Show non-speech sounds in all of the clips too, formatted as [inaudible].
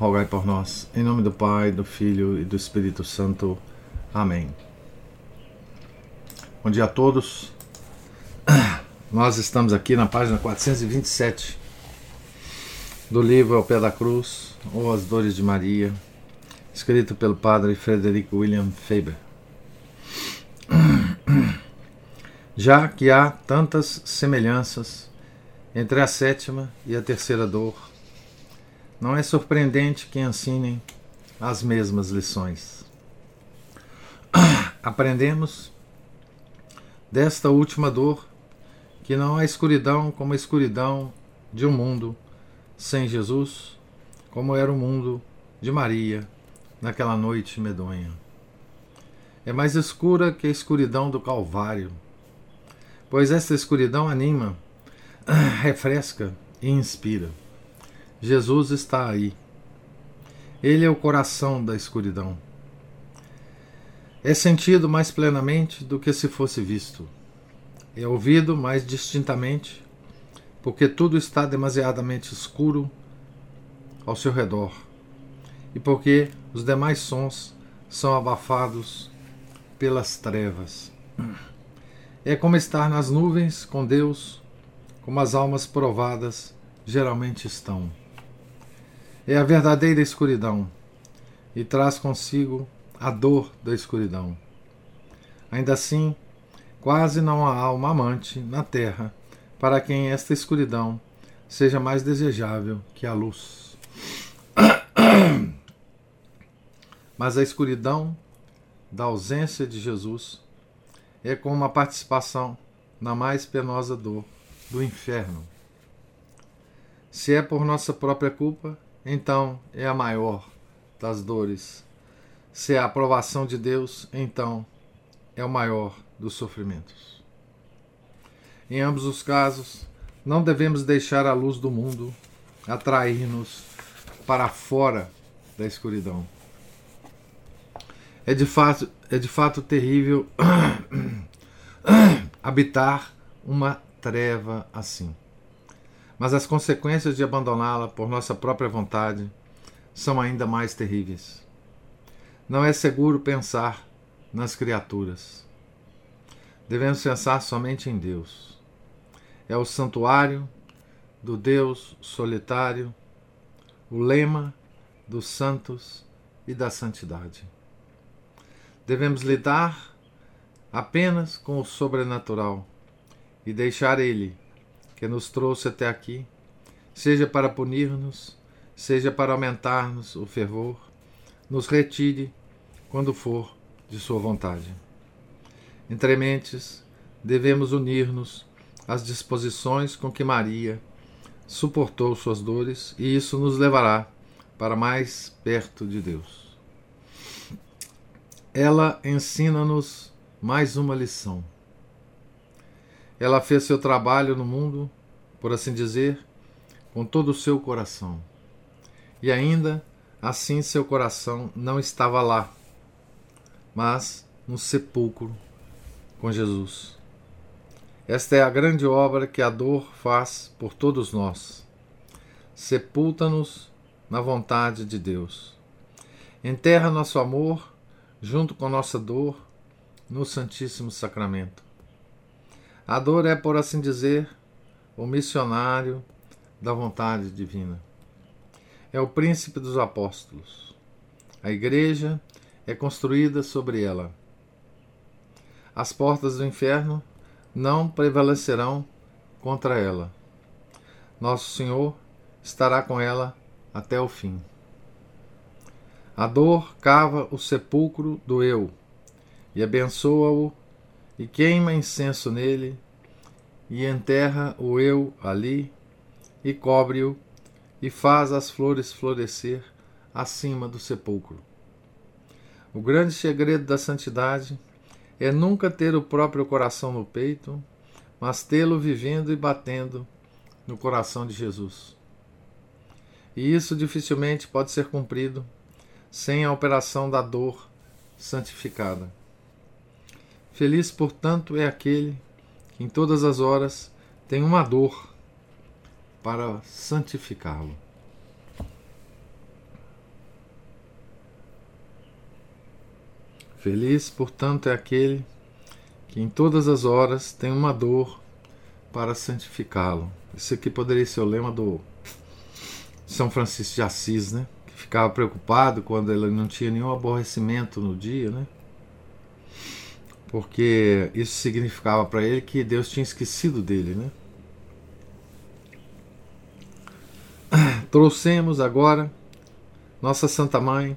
rogai por nós. Em nome do Pai, do Filho e do Espírito Santo. Amém. Bom dia a todos. [clears throat] Nós estamos aqui na página 427 do livro Ao Pé da Cruz, ou As Dores de Maria, escrito pelo padre Frederico William Faber. [clears throat] Já que há tantas semelhanças entre a sétima e a terceira dor, não é surpreendente que ensinem as mesmas lições. [clears throat] Aprendemos desta última dor que não há escuridão como a escuridão de um mundo sem Jesus, como era o mundo de Maria naquela noite medonha. É mais escura que a escuridão do Calvário, pois esta escuridão anima, [clears throat] refresca e inspira. Jesus está aí. Ele é o coração da escuridão. É sentido mais plenamente do que se fosse visto. É ouvido mais distintamente, porque tudo está demasiadamente escuro ao seu redor e porque os demais sons são abafados pelas trevas. É como estar nas nuvens com Deus, como as almas provadas geralmente estão é a verdadeira escuridão e traz consigo a dor da escuridão. Ainda assim, quase não há alma amante na terra para quem esta escuridão seja mais desejável que a luz. [coughs] Mas a escuridão da ausência de Jesus é como uma participação na mais penosa dor do inferno. Se é por nossa própria culpa, então é a maior das dores. Se é a aprovação de Deus, então é o maior dos sofrimentos. Em ambos os casos, não devemos deixar a luz do mundo atrair-nos para fora da escuridão. É de fato, é de fato terrível [coughs] habitar uma treva assim mas as consequências de abandoná-la por nossa própria vontade são ainda mais terríveis. Não é seguro pensar nas criaturas. Devemos pensar somente em Deus. É o santuário do Deus solitário, o lema dos santos e da santidade. Devemos lidar apenas com o sobrenatural e deixar Ele que nos trouxe até aqui, seja para punir-nos, seja para aumentar-nos o fervor, nos retire quando for de Sua vontade. Entre mentes, devemos unir-nos às disposições com que Maria suportou suas dores, e isso nos levará para mais perto de Deus. Ela ensina-nos mais uma lição. Ela fez seu trabalho no mundo, por assim dizer, com todo o seu coração. E ainda assim seu coração não estava lá, mas no sepulcro com Jesus. Esta é a grande obra que a dor faz por todos nós. Sepulta-nos na vontade de Deus. Enterra nosso amor junto com nossa dor no Santíssimo Sacramento. A dor é, por assim dizer, o missionário da vontade divina. É o príncipe dos apóstolos. A igreja é construída sobre ela. As portas do inferno não prevalecerão contra ela. Nosso Senhor estará com ela até o fim. A dor cava o sepulcro do eu e abençoa-o e queima incenso nele, e enterra o eu ali, e cobre-o, e faz as flores florescer acima do sepulcro. O grande segredo da santidade é nunca ter o próprio coração no peito, mas tê-lo vivendo e batendo no coração de Jesus. E isso dificilmente pode ser cumprido sem a operação da dor santificada. Feliz, portanto, é aquele que em todas as horas tem uma dor para santificá-lo. Feliz, portanto, é aquele que em todas as horas tem uma dor para santificá-lo. Isso aqui poderia ser o lema do São Francisco de Assis, né? Que ficava preocupado quando ele não tinha nenhum aborrecimento no dia, né? Porque isso significava para ele que Deus tinha esquecido dele, né? [clears throat] Trouxemos agora nossa Santa Mãe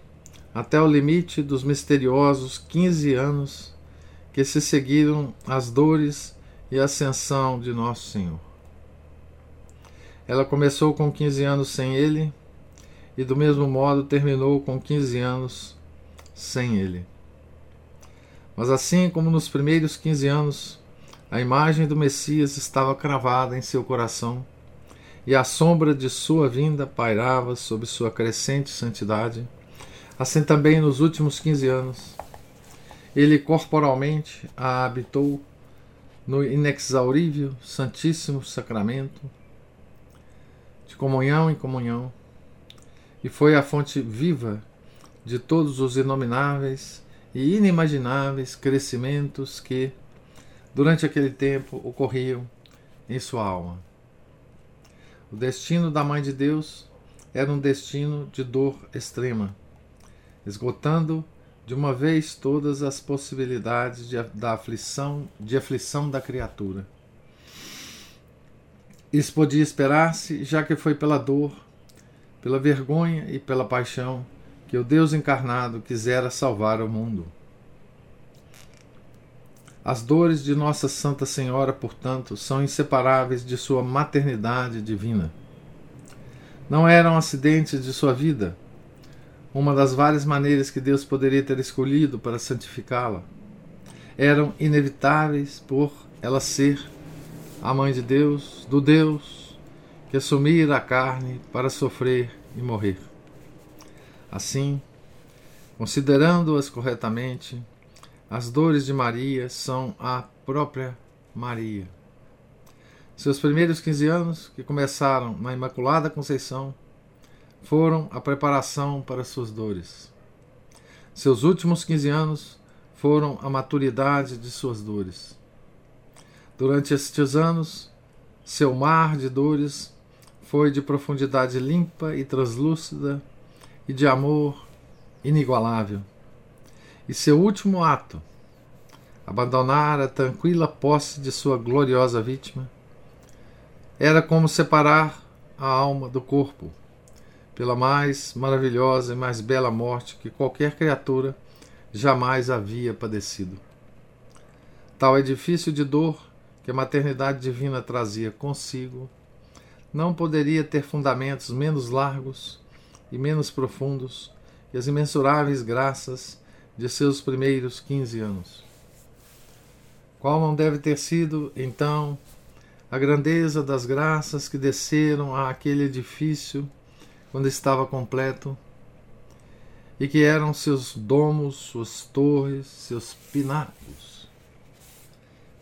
até o limite dos misteriosos 15 anos que se seguiram as dores e ascensão de Nosso Senhor. Ela começou com 15 anos sem ele e, do mesmo modo, terminou com 15 anos sem ele. Mas assim como nos primeiros 15 anos, a imagem do Messias estava cravada em seu coração e a sombra de sua vinda pairava sobre sua crescente santidade, assim também nos últimos 15 anos, ele corporalmente a habitou no inexaurível Santíssimo Sacramento, de comunhão em comunhão, e foi a fonte viva de todos os inomináveis e inimagináveis crescimentos que, durante aquele tempo, ocorriam em sua alma. O destino da Mãe de Deus era um destino de dor extrema, esgotando de uma vez todas as possibilidades de, da aflição, de aflição da criatura. Isso podia esperar-se, já que foi pela dor, pela vergonha e pela paixão que o Deus encarnado quisera salvar o mundo. As dores de Nossa Santa Senhora, portanto, são inseparáveis de sua maternidade divina. Não eram acidentes de sua vida, uma das várias maneiras que Deus poderia ter escolhido para santificá-la. Eram inevitáveis por ela ser a mãe de Deus, do Deus que assumira a carne para sofrer e morrer. Assim, considerando-as corretamente, as dores de Maria são a própria Maria. Seus primeiros 15 anos, que começaram na Imaculada Conceição, foram a preparação para suas dores. Seus últimos 15 anos foram a maturidade de suas dores. Durante estes anos, seu mar de dores foi de profundidade limpa e translúcida e de amor inigualável. E seu último ato, abandonar a tranquila posse de sua gloriosa vítima, era como separar a alma do corpo, pela mais maravilhosa e mais bela morte que qualquer criatura jamais havia padecido. Tal edifício de dor que a maternidade divina trazia consigo não poderia ter fundamentos menos largos e menos profundos que as imensuráveis graças de seus primeiros quinze anos. Qual não deve ter sido, então, a grandeza das graças que desceram àquele edifício quando estava completo, e que eram seus domos, suas torres, seus pináculos.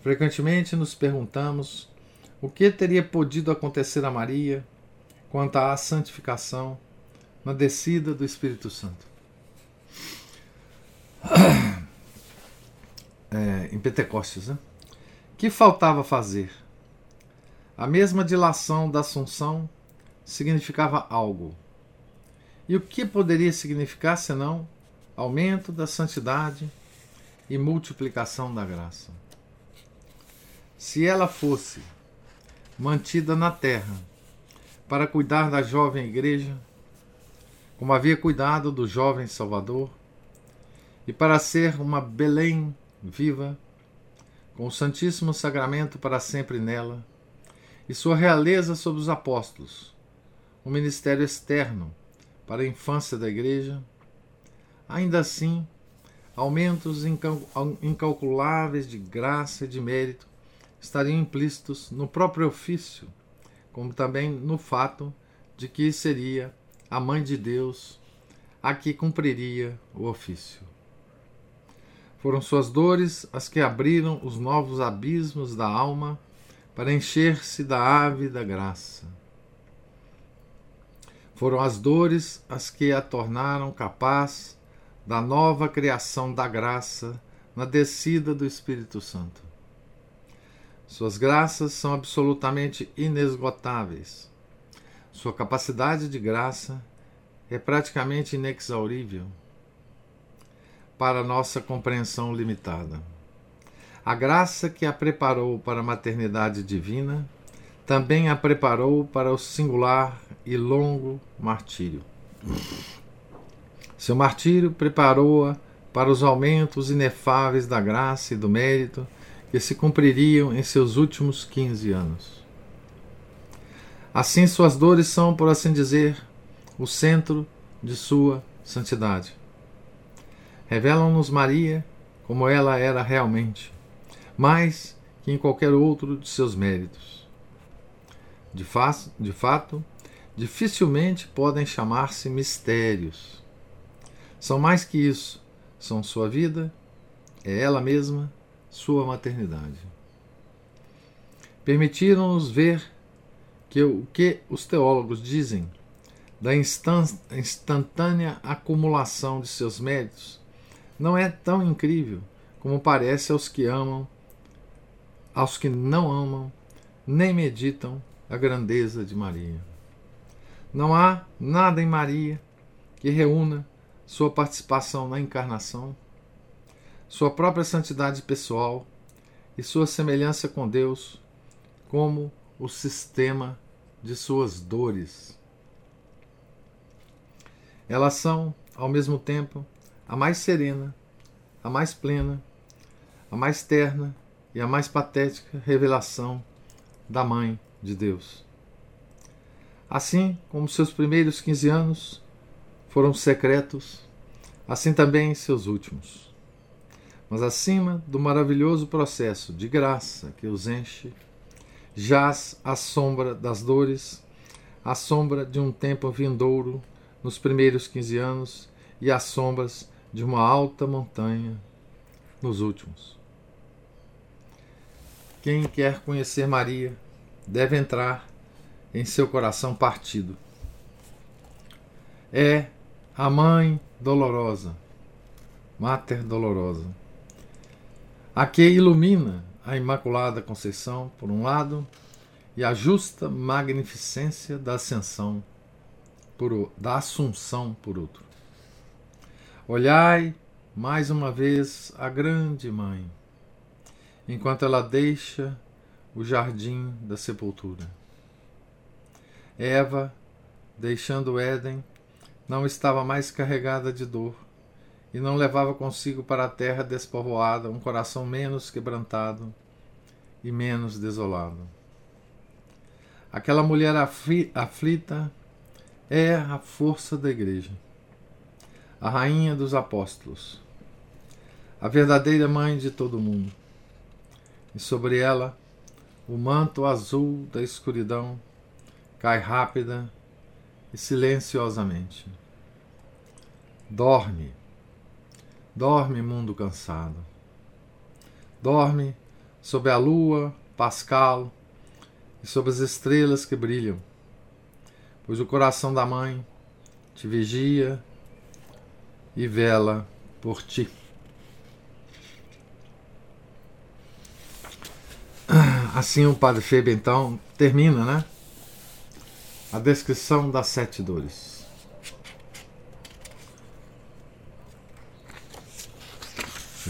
Frequentemente nos perguntamos o que teria podido acontecer a Maria quanto à santificação na descida do Espírito Santo. [clears throat] É, em Pentecostes, né? que faltava fazer? A mesma dilação da Assunção significava algo. E o que poderia significar senão aumento da santidade e multiplicação da graça? Se ela fosse mantida na terra para cuidar da jovem igreja, como havia cuidado do jovem Salvador, e para ser uma Belém viva, com o Santíssimo Sacramento para sempre nela, e sua realeza sobre os apóstolos, um ministério externo para a infância da Igreja, ainda assim, aumentos incalculáveis de graça e de mérito estariam implícitos no próprio ofício, como também no fato de que seria a mãe de Deus a que cumpriria o ofício. Foram suas dores as que abriram os novos abismos da alma para encher-se da ave da graça. Foram as dores as que a tornaram capaz da nova criação da graça na descida do Espírito Santo. Suas graças são absolutamente inesgotáveis. Sua capacidade de graça é praticamente inexaurível para nossa compreensão limitada. A graça que a preparou para a maternidade divina também a preparou para o singular e longo martírio. Seu martírio preparou-a para os aumentos inefáveis da graça e do mérito que se cumpririam em seus últimos 15 anos. Assim, suas dores são, por assim dizer, o centro de sua santidade. Revelam-nos Maria como ela era realmente, mais que em qualquer outro de seus méritos. De, fa de fato, dificilmente podem chamar-se mistérios são mais que isso, são sua vida, é ela mesma, sua maternidade. Permitiram-nos ver que o que os teólogos dizem da instantânea acumulação de seus méritos não é tão incrível como parece aos que amam, aos que não amam, nem meditam a grandeza de Maria. Não há nada em Maria que reúna sua participação na encarnação, sua própria santidade pessoal e sua semelhança com Deus como o sistema de suas dores. Elas são, ao mesmo tempo, a mais serena, a mais plena, a mais terna e a mais patética revelação da Mãe de Deus. Assim como seus primeiros 15 anos foram secretos, assim também seus últimos. Mas acima do maravilhoso processo de graça que os enche, jaz a sombra das dores, a sombra de um tempo vindouro nos primeiros quinze anos e as sombras de uma alta montanha nos últimos. Quem quer conhecer Maria deve entrar em seu coração partido. É a Mãe Dolorosa, Mater Dolorosa, a que ilumina a Imaculada Conceição, por um lado, e a justa magnificência da Ascensão, por, da Assunção, por outro. Olhai mais uma vez a Grande Mãe, enquanto ela deixa o jardim da sepultura. Eva, deixando o Éden, não estava mais carregada de dor e não levava consigo para a terra despovoada um coração menos quebrantado e menos desolado. Aquela mulher aflita é a força da Igreja, a rainha dos apóstolos, a verdadeira mãe de todo mundo. E sobre ela o manto azul da escuridão cai rápida e silenciosamente. Dorme, dorme, mundo cansado. Dorme sob a lua pascal e sob as estrelas que brilham, pois o coração da mãe te vigia e vela por ti. Assim o Padre Febe então termina, né? A descrição das sete dores.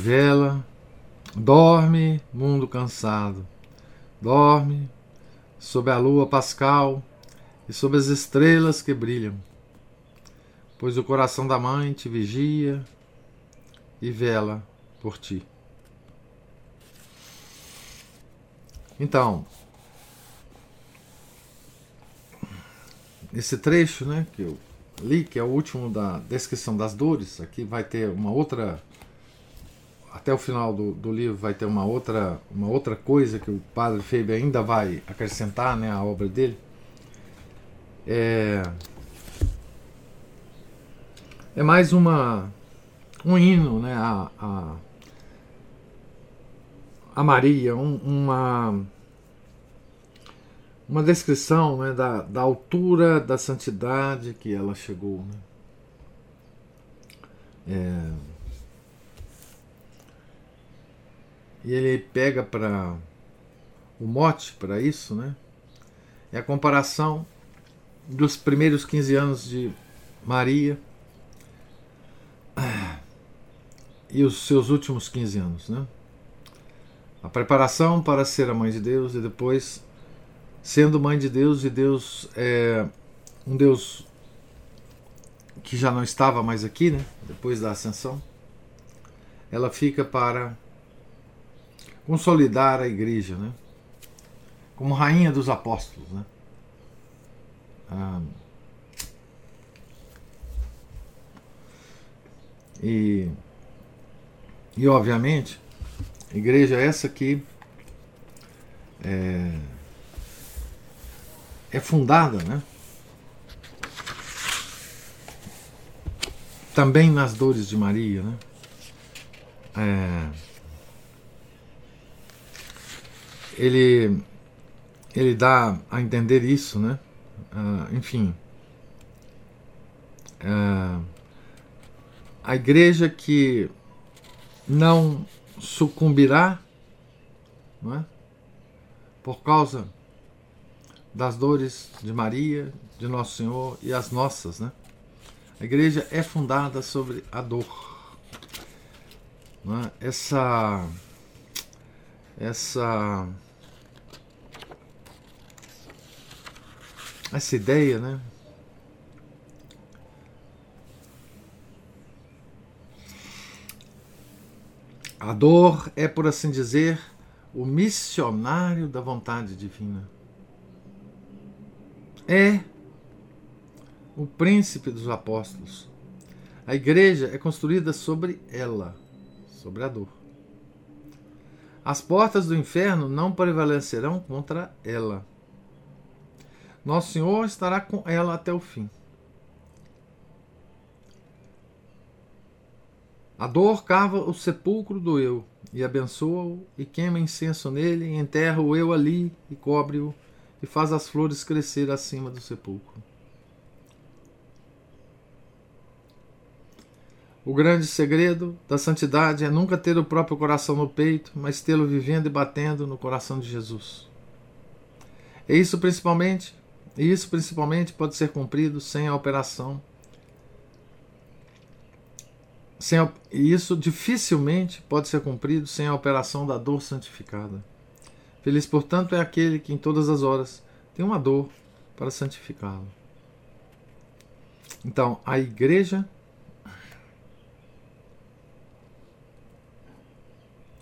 Vela, dorme, mundo cansado. Dorme sob a lua pascal e sob as estrelas que brilham, pois o coração da mãe te vigia e vela por ti. Então, esse trecho, né, que eu li, que é o último da descrição das dores, aqui vai ter uma outra até o final do, do livro vai ter uma outra, uma outra coisa que o padre Feber ainda vai acrescentar né, à obra dele. É, é mais uma um hino né, a, a, a Maria, um, uma, uma descrição né, da, da altura da santidade que ela chegou. Né? É, e ele pega para o mote para isso, né? É a comparação dos primeiros 15 anos de Maria e os seus últimos 15 anos, né? A preparação para ser a mãe de Deus e depois sendo mãe de Deus e Deus é um Deus que já não estava mais aqui, né? Depois da ascensão, ela fica para consolidar a igreja, né? Como rainha dos apóstolos, né? Ah, e, e obviamente, igreja essa que é, é fundada, né? Também nas dores de Maria, né? É, ele ele dá a entender isso, né? Uh, enfim, uh, a igreja que não sucumbirá, não é? Por causa das dores de Maria, de Nosso Senhor e as nossas, né? A igreja é fundada sobre a dor. É? Essa essa essa ideia, né? A dor é, por assim dizer, o missionário da vontade divina. É o príncipe dos apóstolos. A igreja é construída sobre ela, sobre a dor. As portas do inferno não prevalecerão contra ela. Nosso Senhor estará com ela até o fim. A dor cava o sepulcro do eu, e abençoa-o, e queima incenso nele, e enterra o eu ali, e cobre-o, e faz as flores crescer acima do sepulcro. O grande segredo da santidade é nunca ter o próprio coração no peito, mas tê-lo vivendo e batendo no coração de Jesus. E isso principalmente, e isso principalmente pode ser cumprido sem a operação. Sem a, e isso dificilmente pode ser cumprido sem a operação da dor santificada. Feliz, portanto, é aquele que em todas as horas tem uma dor para santificá-lo. Então, a igreja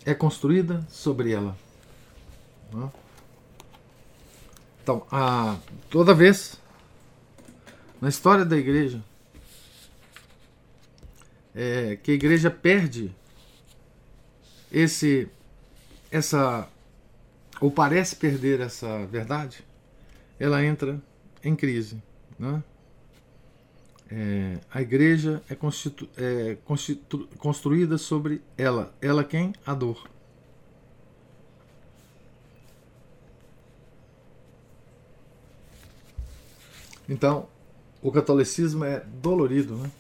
é construída sobre ela. Né? Então, a, toda vez na história da igreja é, que a igreja perde esse essa ou parece perder essa verdade, ela entra em crise. Né? É, a igreja é, constitu, é constitu, construída sobre ela. Ela quem? A dor. Então, o catolicismo é dolorido, né?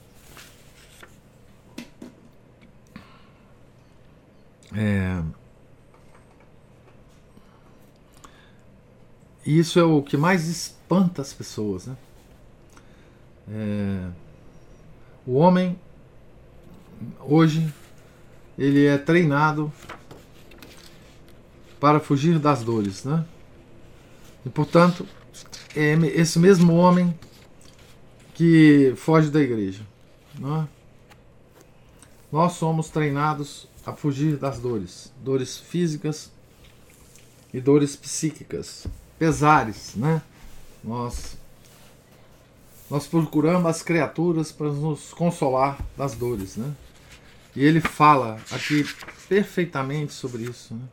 É... E isso é o que mais espanta as pessoas, né? É, o homem hoje ele é treinado para fugir das dores, né? E portanto é esse mesmo homem que foge da igreja, não é? Nós somos treinados a fugir das dores, dores físicas e dores psíquicas, pesares, né? Nós nós procuramos as criaturas para nos consolar das dores, né? E ele fala aqui perfeitamente sobre isso. Né?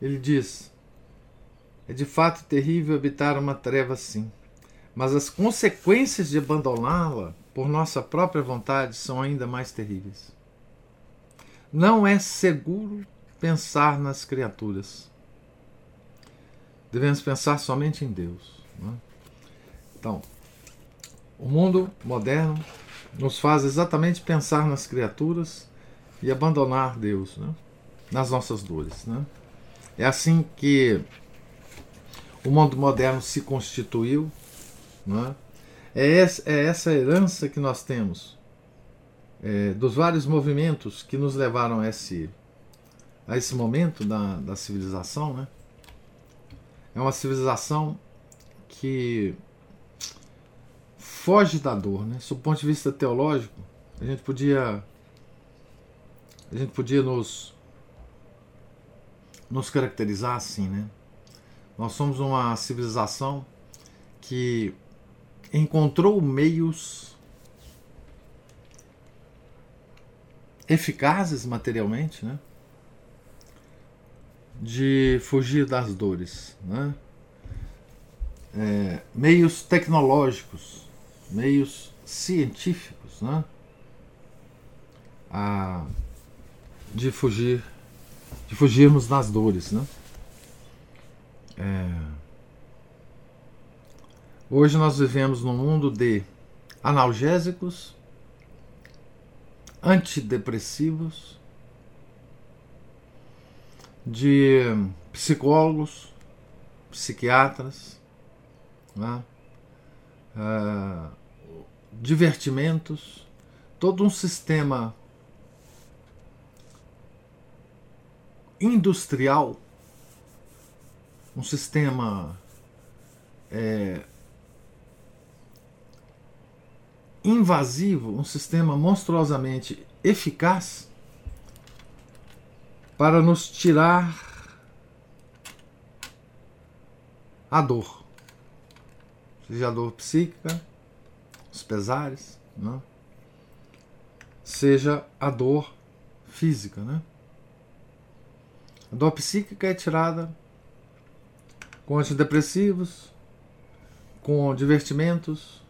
Ele diz: É de fato terrível habitar uma treva assim, mas as consequências de abandoná-la por nossa própria vontade são ainda mais terríveis. Não é seguro pensar nas criaturas. Devemos pensar somente em Deus. É? Então, o mundo moderno nos faz exatamente pensar nas criaturas e abandonar Deus né? nas nossas dores. Né? É assim que o mundo moderno se constituiu. Né? É, essa, é essa herança que nós temos é, dos vários movimentos que nos levaram a esse, a esse momento da, da civilização. Né? É uma civilização que foge da dor, né? Sob o ponto de vista teológico, a gente podia a gente podia nos nos caracterizar assim, né? Nós somos uma civilização que encontrou meios eficazes materialmente, né? De fugir das dores, né? É, meios tecnológicos, meios científicos, né? De fugir, de fugirmos das dores, né? É, hoje nós vivemos num mundo de analgésicos, antidepressivos, de psicólogos, psiquiatras, né? uh, divertimentos, todo um sistema industrial, um sistema é, invasivo, um sistema monstruosamente eficaz para nos tirar a dor seja a dor psíquica, os pesares, né? seja a dor física. Né? A dor psíquica é tirada com antidepressivos, com divertimentos,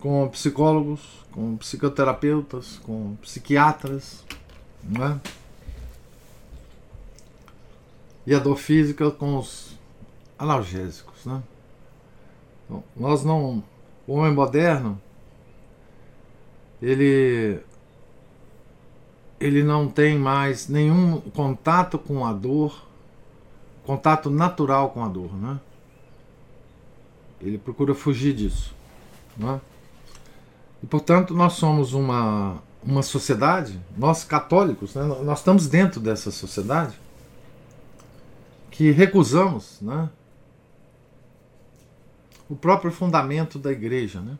com psicólogos, com psicoterapeutas, com psiquiatras, não é? E a dor física com os analgésicos, né? Nós não. O homem moderno, ele. Ele não tem mais nenhum contato com a dor, contato natural com a dor, né? Ele procura fugir disso, né? E portanto nós somos uma, uma sociedade, nós católicos, né? nós estamos dentro dessa sociedade que recusamos, né? o próprio fundamento da igreja, né?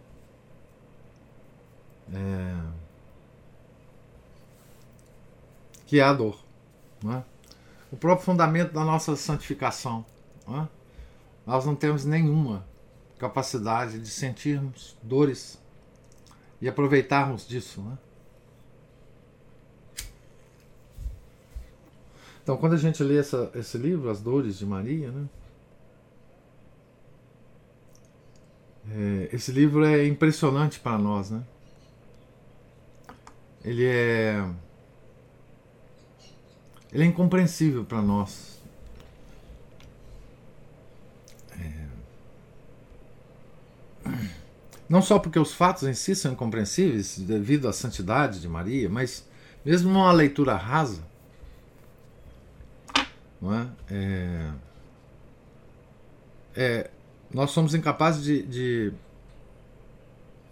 É... que é a dor, né? o próprio fundamento da nossa santificação. Né? Nós não temos nenhuma capacidade de sentirmos dores e aproveitarmos disso. Né? Então, quando a gente lê essa, esse livro, As Dores de Maria, né? É, esse livro é impressionante para nós, né? Ele é ele é incompreensível para nós. É... Não só porque os fatos em si são incompreensíveis devido à santidade de Maria, mas mesmo numa leitura rasa, não é? é... é nós somos incapazes de, de,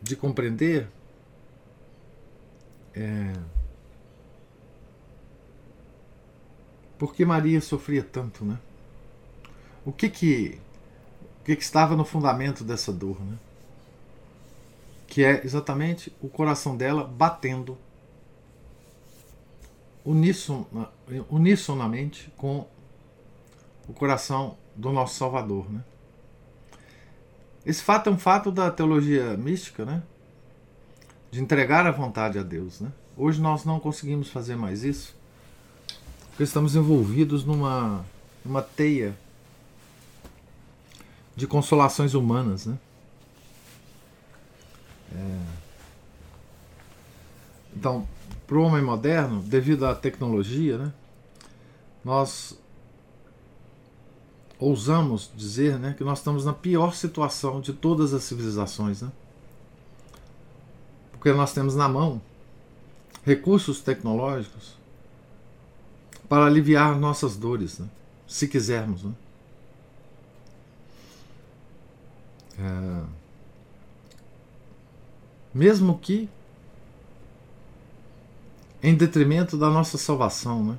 de compreender é, por que Maria sofria tanto, né? O que que, o que, que estava no fundamento dessa dor, né? Que é exatamente o coração dela batendo unissonamente com o coração do nosso Salvador, né? Esse fato é um fato da teologia mística, né? De entregar a vontade a Deus, né? Hoje nós não conseguimos fazer mais isso, porque estamos envolvidos numa, numa teia de consolações humanas, né? É... Então, para o homem moderno, devido à tecnologia, né, nós ousamos dizer né, que nós estamos na pior situação de todas as civilizações. Né? Porque nós temos na mão recursos tecnológicos para aliviar nossas dores, né? se quisermos. Né? É... Mesmo que em detrimento da nossa salvação, né?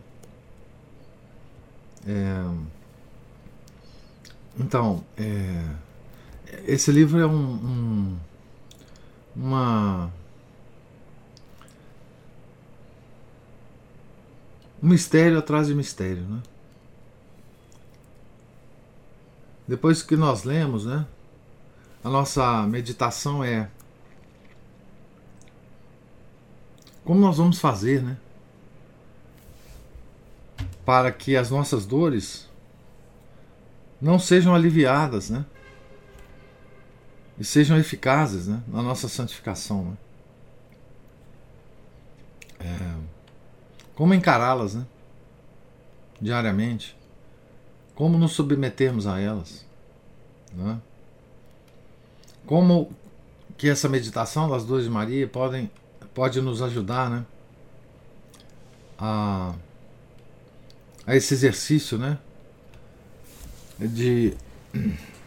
É... Então, é... esse livro é um, um, uma um mistério atrás de mistério, né? Depois que nós lemos, né? A nossa meditação é como nós vamos fazer, né? Para que as nossas dores não sejam aliviadas, né? E sejam eficazes, né? Na nossa santificação, né? É, como encará-las, né? Diariamente. Como nos submetermos a elas, né? Como que essa meditação das dores de Maria podem, pode nos ajudar né, a, a esse exercício né, de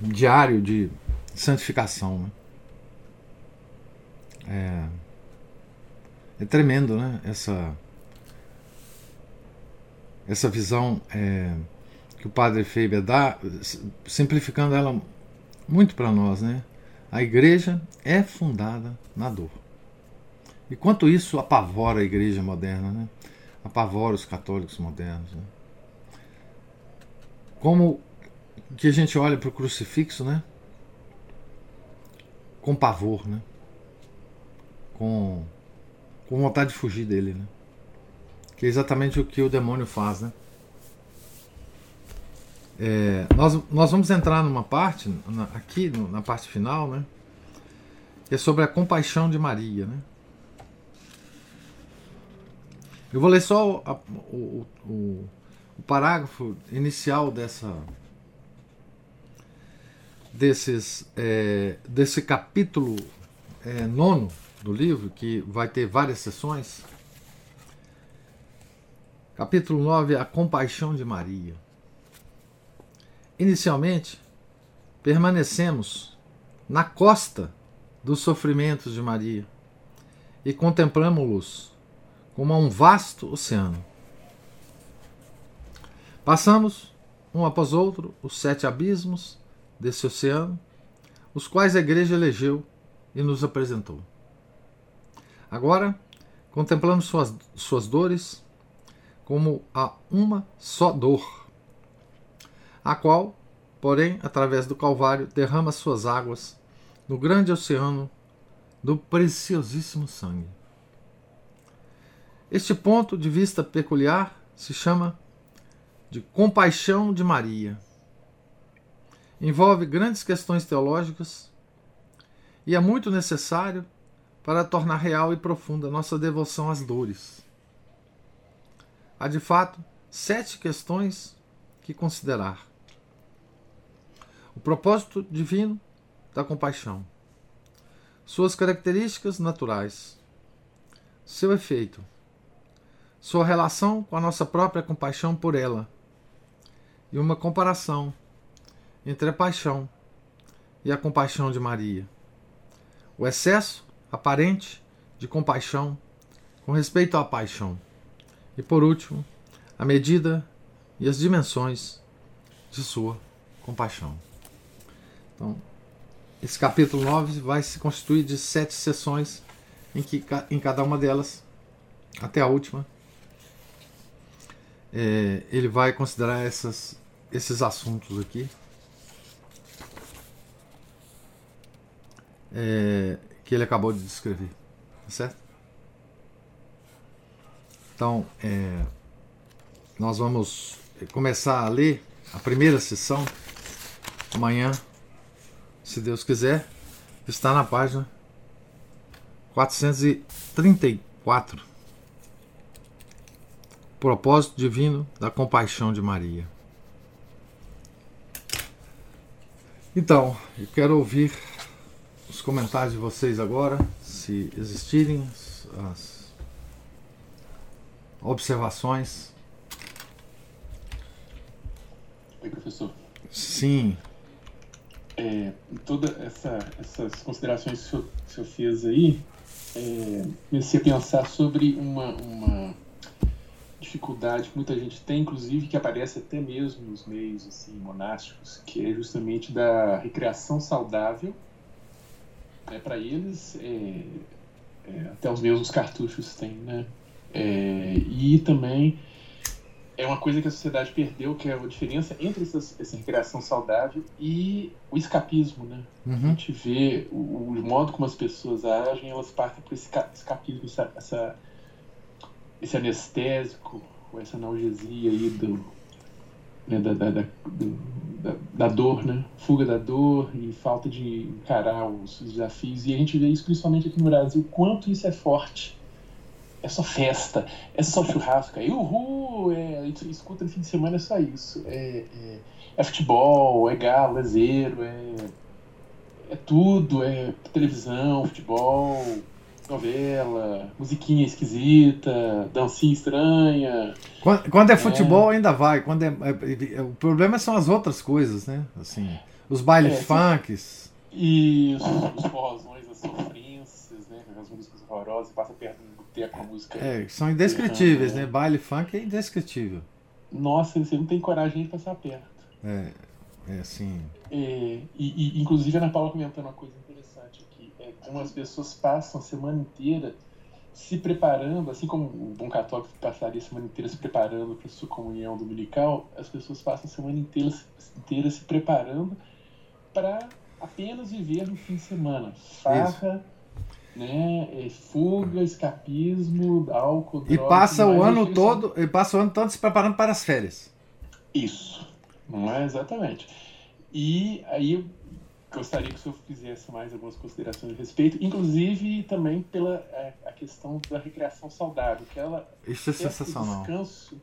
diário de santificação. Né? É, é tremendo né, essa, essa visão é, que o padre Faber dá, simplificando ela muito para nós, né? A igreja é fundada na dor. E quanto isso apavora a igreja moderna, né? apavora os católicos modernos. Né? Como que a gente olha para o crucifixo, né? Com pavor, né? Com, com vontade de fugir dele, né? Que é exatamente o que o demônio faz, né? É, nós, nós vamos entrar numa parte, na, aqui no, na parte final, né? Que é sobre a compaixão de Maria, né? Eu vou ler só o, o, o, o parágrafo inicial dessa desses é, desse capítulo é, nono do livro, que vai ter várias sessões. Capítulo 9, a compaixão de Maria. Inicialmente, permanecemos na costa dos sofrimentos de Maria e contemplamos-los como a um vasto oceano. Passamos, um após outro, os sete abismos desse oceano, os quais a igreja elegeu e nos apresentou. Agora, contemplamos suas, suas dores como a uma só dor a qual, porém, através do Calvário, derrama suas águas no grande oceano do preciosíssimo sangue. Este ponto de vista peculiar se chama de compaixão de Maria. Envolve grandes questões teológicas e é muito necessário para tornar real e profunda nossa devoção às dores. Há de fato sete questões que considerar o propósito divino da compaixão, suas características naturais, seu efeito, sua relação com a nossa própria compaixão por ela e uma comparação entre a paixão e a compaixão de Maria. O excesso aparente de compaixão com respeito à paixão. E por último, a medida e as dimensões de sua compaixão. Então, esse capítulo 9 vai se constituir de sete sessões, em que em cada uma delas, até a última, é, ele vai considerar essas, esses assuntos aqui. É, que ele acabou de descrever. Tá certo? Então, é, nós vamos começar a ler a primeira sessão amanhã, se Deus quiser. Está na página 434. Propósito divino da compaixão de Maria. Então, eu quero ouvir os comentários de vocês agora, se existirem as observações. Oi, professor. Sim. É, todas essa, essas considerações que o senhor, fez aí, é, comecei a pensar sobre uma, uma dificuldade que muita gente tem, inclusive que aparece até mesmo nos meios assim, monásticos, que é justamente da recreação saudável. É, Para eles, é, é, até os mesmos cartuchos têm, né? É, e também é uma coisa que a sociedade perdeu, que é a diferença entre essa, essa recreação saudável e o escapismo, né? Uhum. A gente vê o, o, modo como as pessoas agem, elas partem para esse escapismo, essa, essa esse anestésico, ou essa analgesia aí do, né, da, da, da, da, dor, né? Fuga da dor e falta de encarar os, os, desafios. E a gente vê isso principalmente aqui no Brasil, quanto isso é forte. É só festa, é só churrasco, é uhul, é, escuta no fim de semana é só isso. É, é, é futebol, é galo, é zero, é, é tudo, é televisão, futebol, novela, musiquinha esquisita, dancinha estranha. Quando, quando é futebol é. ainda vai, quando é, é, o problema são as outras coisas, né? Assim, os bailes é, funks. E os, os forrozões, as sofrências, né? As músicas horrorosas, passa perto do boteco com a música. É, são indescritíveis, né? Baile funk é indescritível. Nossa, você não tem coragem de passar perto. É, é assim. É, e, e, inclusive a Ana Paula comentando uma coisa como as pessoas passam a semana inteira se preparando, assim como o bom católico passaria a semana inteira se preparando para sua comunhão dominical, as pessoas passam a semana inteira, inteira se preparando para apenas viver no fim de semana. Farra, né, é, fuga, escapismo, álcool, E passa o ano todo, e passa o ano todo se preparando para as férias. Isso, não é exatamente. E aí gostaria que o senhor fizesse mais algumas considerações a respeito, inclusive também pela é, a questão da recreação saudável, que ela isso é sensacional. descanso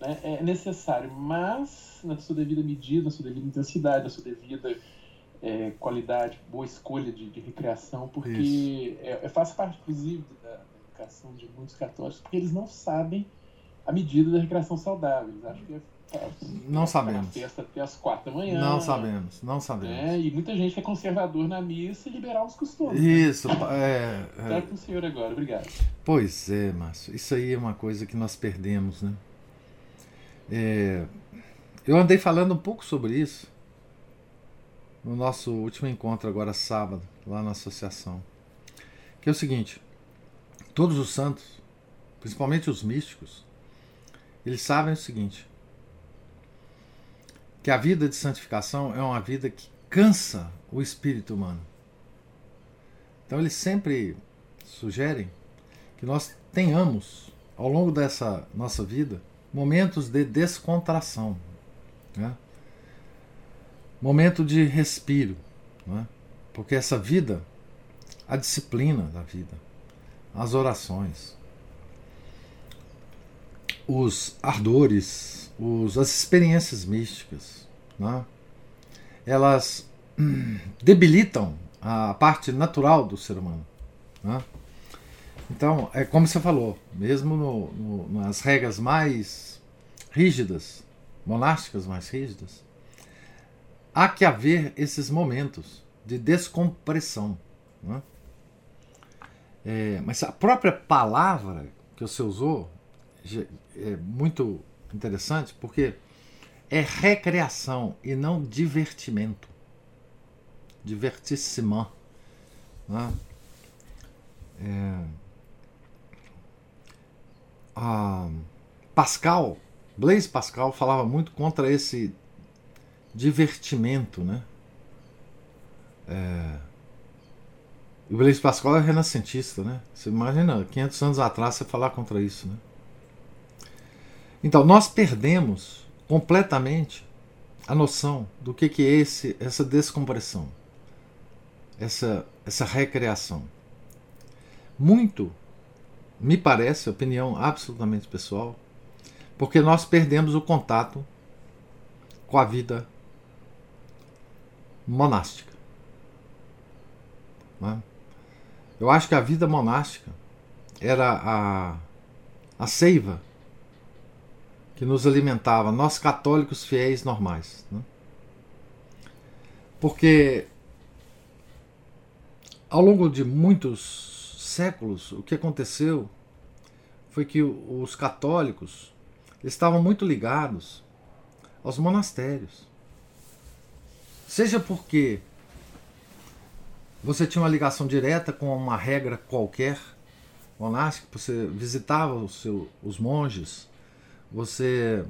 né, é necessário, mas na sua devida medida, na sua devida intensidade, na sua devida é, qualidade, boa escolha de, de recreação, porque é, é, faz parte, inclusive, da, da educação de muitos católicos, porque eles não sabem a medida da recreação saudável. Eles acham que é não sabemos. Festa até as quatro da manhã. Não sabemos, não sabemos. É, e muita gente que é conservador na missa e liberal os costumes. Isso, né? é. é. com o senhor agora, obrigado. Pois é, Márcio. Isso aí é uma coisa que nós perdemos, né? É, eu andei falando um pouco sobre isso no nosso último encontro, agora sábado, lá na associação. Que é o seguinte: todos os santos, principalmente os místicos, eles sabem o seguinte que a vida de santificação é uma vida que cansa o espírito humano. Então eles sempre sugerem que nós tenhamos, ao longo dessa nossa vida, momentos de descontração, né? momento de respiro, né? porque essa vida, a disciplina da vida, as orações, os ardores, os, as experiências místicas, né? elas hum, [clears throat] debilitam a parte natural do ser humano. Né? Então, é como você falou, mesmo no, no, nas regras mais rígidas, monásticas mais rígidas, há que haver esses momentos de descompressão. Né? É, mas a própria palavra que você usou, é muito interessante porque é recreação e não divertimento. Divertissement. Né? É, Pascal, Blaise Pascal falava muito contra esse divertimento, né? É, o Blaise Pascal é renascentista, né? Você imagina, 500 anos atrás, você falar contra isso, né? Então, nós perdemos completamente a noção do que, que é esse, essa descompressão, essa, essa recreação. Muito, me parece, opinião absolutamente pessoal, porque nós perdemos o contato com a vida monástica. Né? Eu acho que a vida monástica era a, a seiva que nos alimentava, nós católicos fiéis normais. Né? Porque ao longo de muitos séculos, o que aconteceu foi que os católicos estavam muito ligados aos monastérios. Seja porque você tinha uma ligação direta com uma regra qualquer monástica, você visitava seu, os monges, você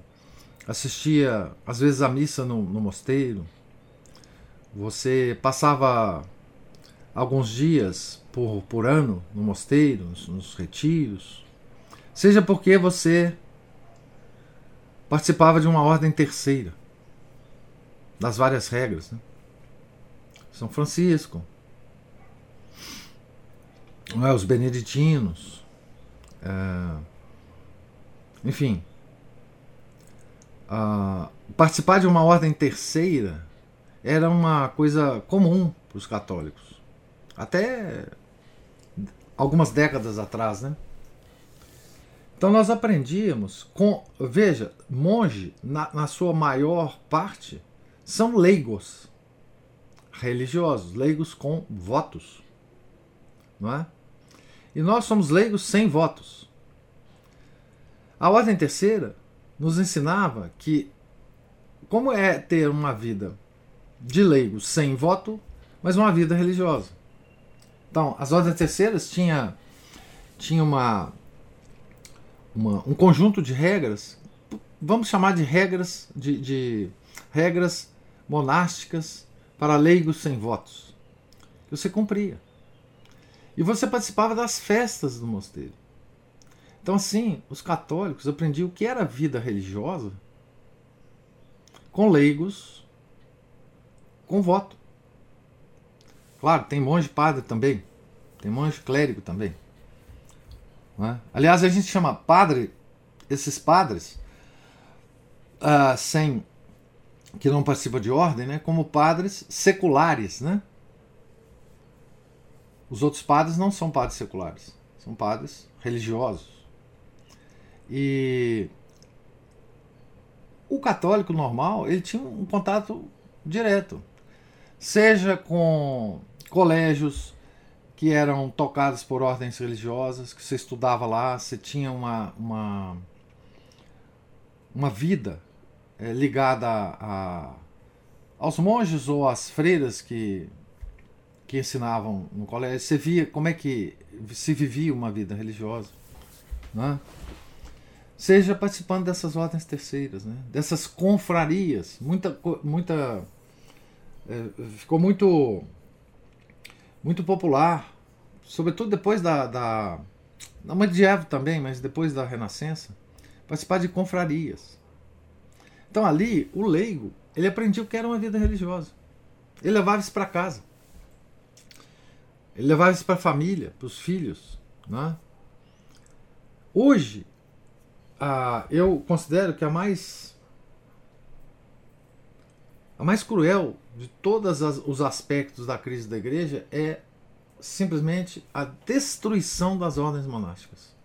assistia às vezes à missa no, no mosteiro, você passava alguns dias por, por ano no mosteiro, nos, nos retiros, seja porque você participava de uma ordem terceira das várias regras. Né? São Francisco, é, os beneditinos, é, enfim, participar de uma ordem terceira era uma coisa comum para os católicos, até algumas décadas atrás, né? Então nós aprendíamos com, veja, monge na, na sua maior parte são leigos religiosos, leigos com votos, não é? E nós somos leigos sem votos. A ordem terceira nos ensinava que como é ter uma vida de leigo sem voto, mas uma vida religiosa. Então, as ordens terceiras tinha tinha uma, uma um conjunto de regras, vamos chamar de regras de, de regras monásticas para leigos sem votos, que você cumpria. E você participava das festas do mosteiro. Então, assim, os católicos aprendiam o que era vida religiosa com leigos, com voto. Claro, tem monge padre também, tem monge clérigo também. É? Aliás, a gente chama padre, esses padres, uh, sem que não participam de ordem, né, como padres seculares, né? Os outros padres não são padres seculares, são padres religiosos. E o católico normal, ele tinha um contato direto, seja com colégios que eram tocados por ordens religiosas, que você estudava lá, você tinha uma, uma, uma vida é, ligada a, a, aos monges ou às freiras que que ensinavam no colégio, você via como é que se vivia uma vida religiosa. Né? Seja participando dessas ordens terceiras, né? dessas confrarias. Muita. muita é, ficou muito, muito popular, sobretudo depois da. da na medieval também, mas depois da Renascença, participar de confrarias. Então ali, o leigo, ele aprendia o que era uma vida religiosa. Ele levava isso para casa. Ele levava isso para a família, para os filhos. Né? Hoje, a, eu considero que a mais a mais cruel de todos os aspectos da crise da igreja é simplesmente a destruição das ordens monásticas.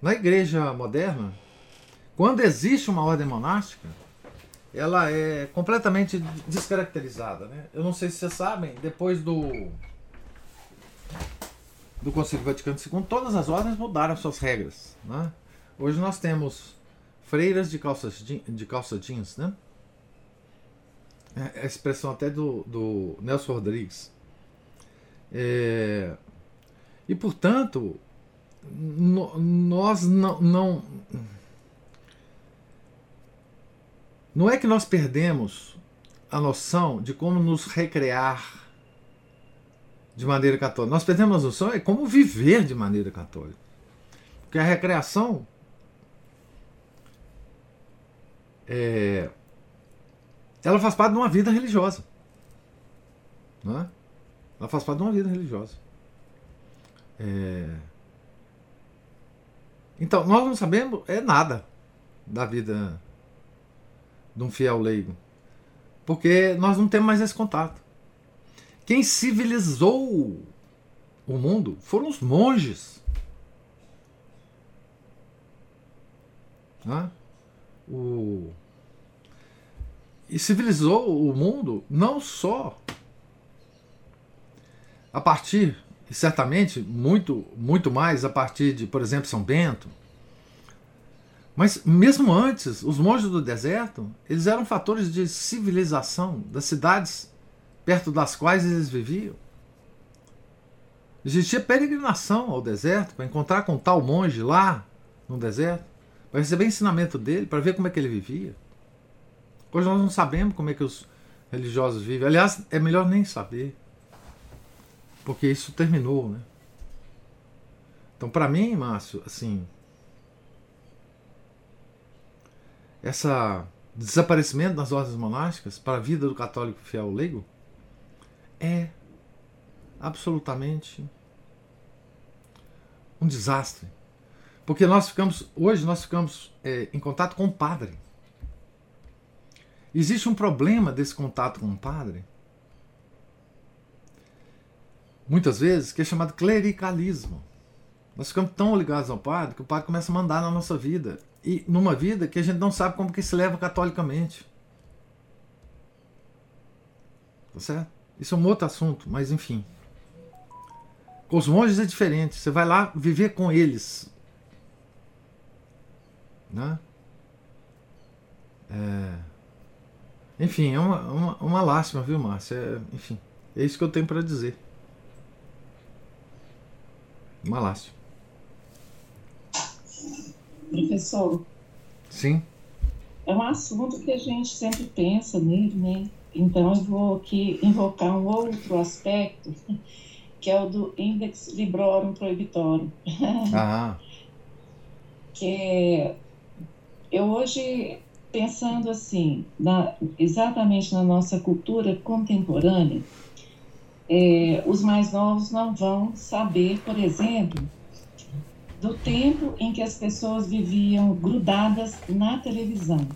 Na igreja moderna, quando existe uma ordem monástica, ela é completamente descaracterizada. Né? Eu não sei se vocês sabem, depois do do Concílio Vaticano II, todas as ordens mudaram suas regras. Né? Hoje nós temos freiras de calça, de calça jeans, né? É a expressão até do, do Nelson Rodrigues. É, e portanto, no, nós não, não Não é que nós perdemos a noção de como nos recrear de maneira católica. Nós perdemos a noção é como viver de maneira católica. Porque a recreação é, ela faz parte de uma vida religiosa. Não é? Ela faz parte de uma vida religiosa. É... Então, nós não sabemos é nada da vida de um fiel leigo. Porque nós não temos mais esse contato. Quem civilizou o mundo foram os monges. Né? O... E civilizou o mundo não só a partir, e certamente muito, muito mais a partir de, por exemplo, São Bento, mas mesmo antes, os monges do deserto, eles eram fatores de civilização das cidades perto das quais eles viviam. Existia peregrinação ao deserto para encontrar com tal monge lá no deserto, para receber ensinamento dele, para ver como é que ele vivia. Hoje nós não sabemos como é que os religiosos vivem. Aliás, é melhor nem saber, porque isso terminou, né? Então, para mim, Márcio, assim, essa desaparecimento das ordens monásticas para a vida do católico fiel leigo é absolutamente um desastre. Porque nós ficamos, hoje nós ficamos é, em contato com o padre. Existe um problema desse contato com o padre, muitas vezes, que é chamado clericalismo. Nós ficamos tão ligados ao padre que o padre começa a mandar na nossa vida e numa vida que a gente não sabe como que se leva catolicamente. Tá certo? Isso é um outro assunto, mas enfim. Com os monges é diferente. Você vai lá viver com eles. Né? É... Enfim, é uma, uma, uma lástima, viu, Márcia? É, enfim, é isso que eu tenho para dizer. Uma lástima. Professor. Sim. É um assunto que a gente sempre pensa nele, né? Então eu vou aqui invocar um outro aspecto, que é o do Index Librorum Prohibitorum. Ah. [laughs] que eu hoje, pensando assim, na, exatamente na nossa cultura contemporânea, é, os mais novos não vão saber, por exemplo, do tempo em que as pessoas viviam grudadas na televisão.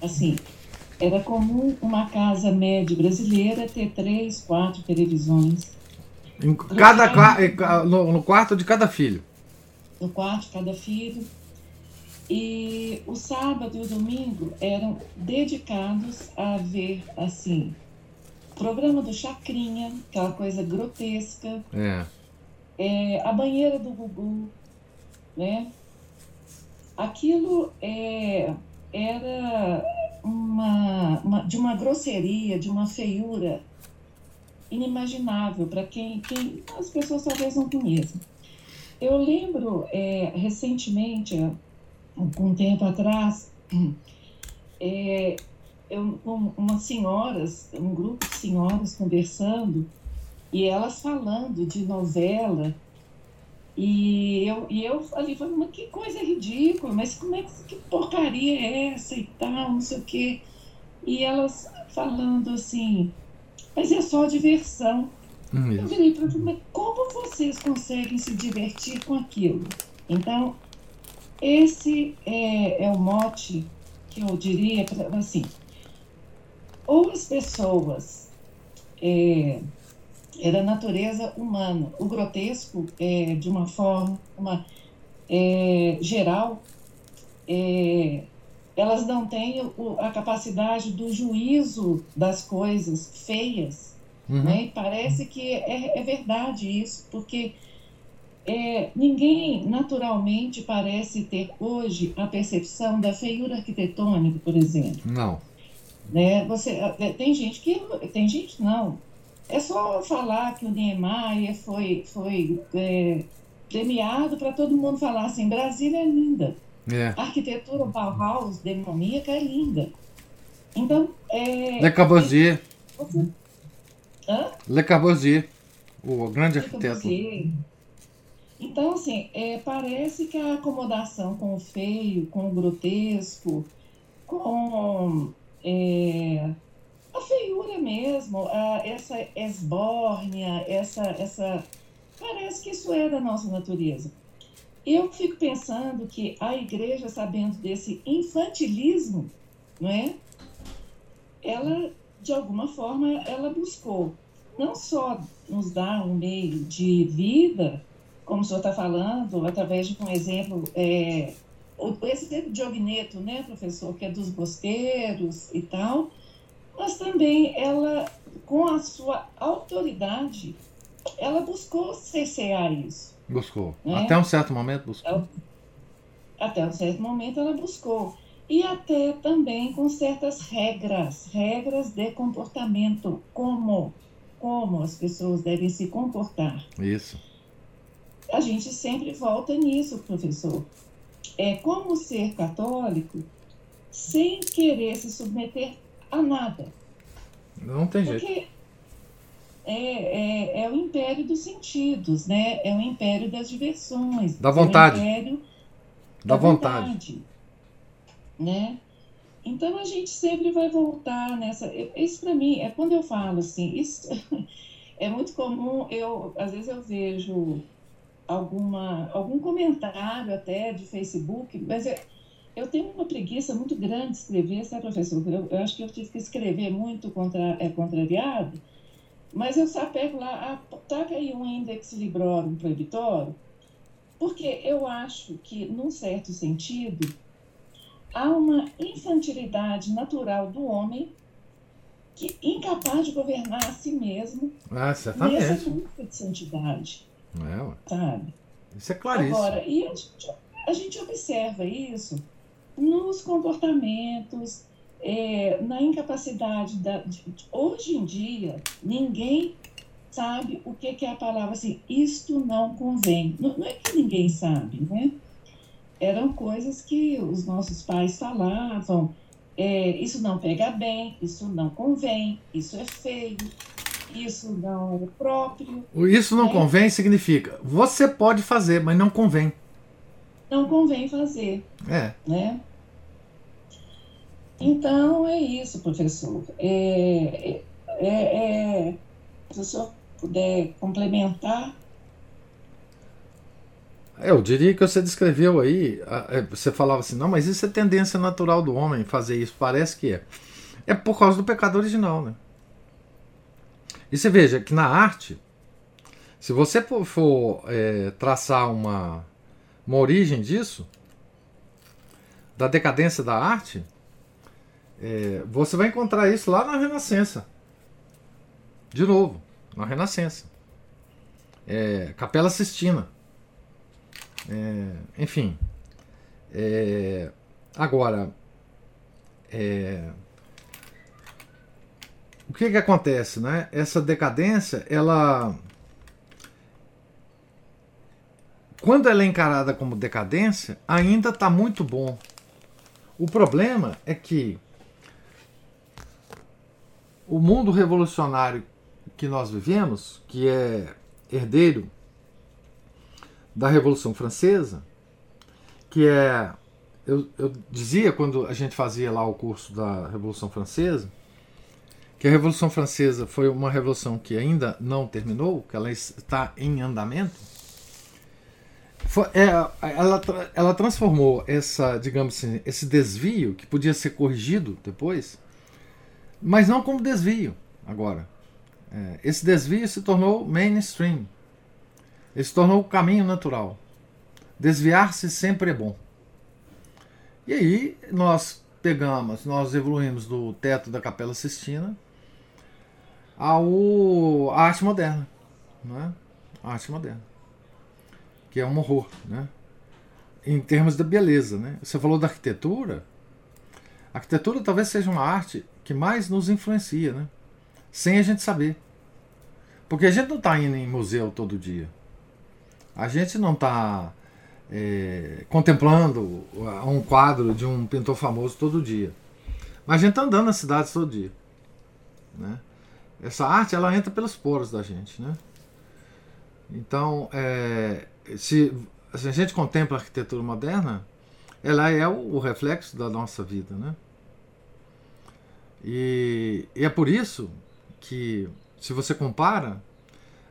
Assim, era comum uma casa média brasileira ter três, quatro televisões. Em cada, no, no quarto de cada filho. No quarto de cada filho. E o sábado e o domingo eram dedicados a ver, assim, programa do Chacrinha, aquela coisa grotesca. É. É, a banheira do Gugu, né? Aquilo é, era uma, uma, de uma grosseria, de uma feiura inimaginável para quem, quem as pessoas talvez não conheçam. Eu lembro é, recentemente, algum tempo atrás, [clears throat] é, eu, com umas senhoras, um grupo de senhoras conversando e elas falando de novela e eu, e eu ali falei, mas que coisa ridícula, mas como é que, que porcaria é essa e tal, não sei o quê. E elas falando assim, mas é só diversão. Hum, eu virei para mas como vocês conseguem se divertir com aquilo? Então, esse é, é o mote que eu diria, assim, ou as pessoas é, é da natureza humana. O grotesco, é, de uma forma é, geral, é, elas não têm o, a capacidade do juízo das coisas feias. Uhum. Né? E parece que é, é verdade isso, porque é, ninguém naturalmente parece ter hoje a percepção da feiura arquitetônica, por exemplo. Não. Né? Você, é, tem gente que. Tem gente não. É só falar que o Niemeyer foi, foi é, premiado para todo mundo falar assim: Brasília é linda. É. A arquitetura Bauhaus demoníaca é linda. Então. É, Le Corbusier. Você... Hã? Le Corbusier. O grande arquiteto. Então, assim, é, parece que a acomodação com o feio, com o grotesco, com é, a feiura mesmo, a, essa esbórnia, essa, essa. Parece que isso é da nossa natureza. Eu fico pensando que a igreja, sabendo desse infantilismo, não é? Ela, de alguma forma, ela buscou não só nos dar um meio de vida, como o senhor está falando, através de um exemplo, é, o, exemplo de Ogneto, né, professor, que é dos bosqueiros e tal, mas também ela, com a sua autoridade, ela buscou cercear isso. Buscou. Né? Até um certo momento buscou. Até um certo momento ela buscou. E até também com certas regras, regras de comportamento, como, como as pessoas devem se comportar. Isso. A gente sempre volta nisso, professor. É como ser católico sem querer se submeter a nada. Não tem Porque jeito. É, é, é, o império dos sentidos, né? É o império das diversões. Da vontade. É da, da vontade. vontade. Né? Então a gente sempre vai voltar nessa. Isso para mim é quando eu falo assim. Isso [laughs] é muito comum. Eu às vezes eu vejo alguma algum comentário até de Facebook, mas é, eu tenho uma preguiça muito grande de escrever, sabe, professor? Eu, eu acho que eu tive que escrever muito contra, é, contrariado, mas eu sapego lá, ah, taca aí um índex librorum proibitório, porque eu acho que, num certo sentido, há uma infantilidade natural do homem que incapaz de governar a si mesmo ah, certamente. nessa busca de santidade. É, sabe? Isso é claríssimo. Agora, e a gente, a gente observa isso nos comportamentos, é, na incapacidade da. De, hoje em dia, ninguém sabe o que, que é a palavra assim, isto não convém. Não, não, é que ninguém sabe, né? Eram coisas que os nossos pais falavam, é, isso não pega bem, isso não convém, isso é feio, isso não é próprio. Isso não né? convém significa, você pode fazer, mas não convém não convém fazer. É. Né? Então é isso, professor. É, é, é, se o senhor puder complementar. Eu diria que você descreveu aí, é, você falava assim, não, mas isso é tendência natural do homem fazer isso, parece que é. É por causa do pecado original, né? E você veja que na arte, se você for é, traçar uma, uma origem disso, da decadência da arte, é, você vai encontrar isso lá na Renascença. De novo, na Renascença. É, Capela Sistina. É, enfim. É, agora, é, o que, que acontece? Né? Essa decadência, ela quando ela é encarada como decadência, ainda está muito bom. O problema é que o mundo revolucionário que nós vivemos, que é herdeiro da Revolução Francesa, que é. Eu, eu dizia quando a gente fazia lá o curso da Revolução Francesa, que a Revolução Francesa foi uma revolução que ainda não terminou, que ela está em andamento é, ela, ela transformou essa, digamos assim, esse desvio que podia ser corrigido depois, mas não como desvio agora. É, esse desvio se tornou mainstream. Ele se tornou o caminho natural. Desviar-se sempre é bom. E aí nós pegamos, nós evoluímos do teto da Capela Sistina ao à arte moderna, não é? A arte moderna que é um horror, né? Em termos da beleza, né? Você falou da arquitetura. A arquitetura talvez seja uma arte que mais nos influencia, né? Sem a gente saber. Porque a gente não está indo em museu todo dia. A gente não está é, contemplando um quadro de um pintor famoso todo dia. Mas a gente está andando nas cidades todo dia. Né? Essa arte ela entra pelos poros da gente. Né? Então, é, se, se, a gente contempla a arquitetura moderna, ela é o, o reflexo da nossa vida, né? E, e, é por isso que, se você compara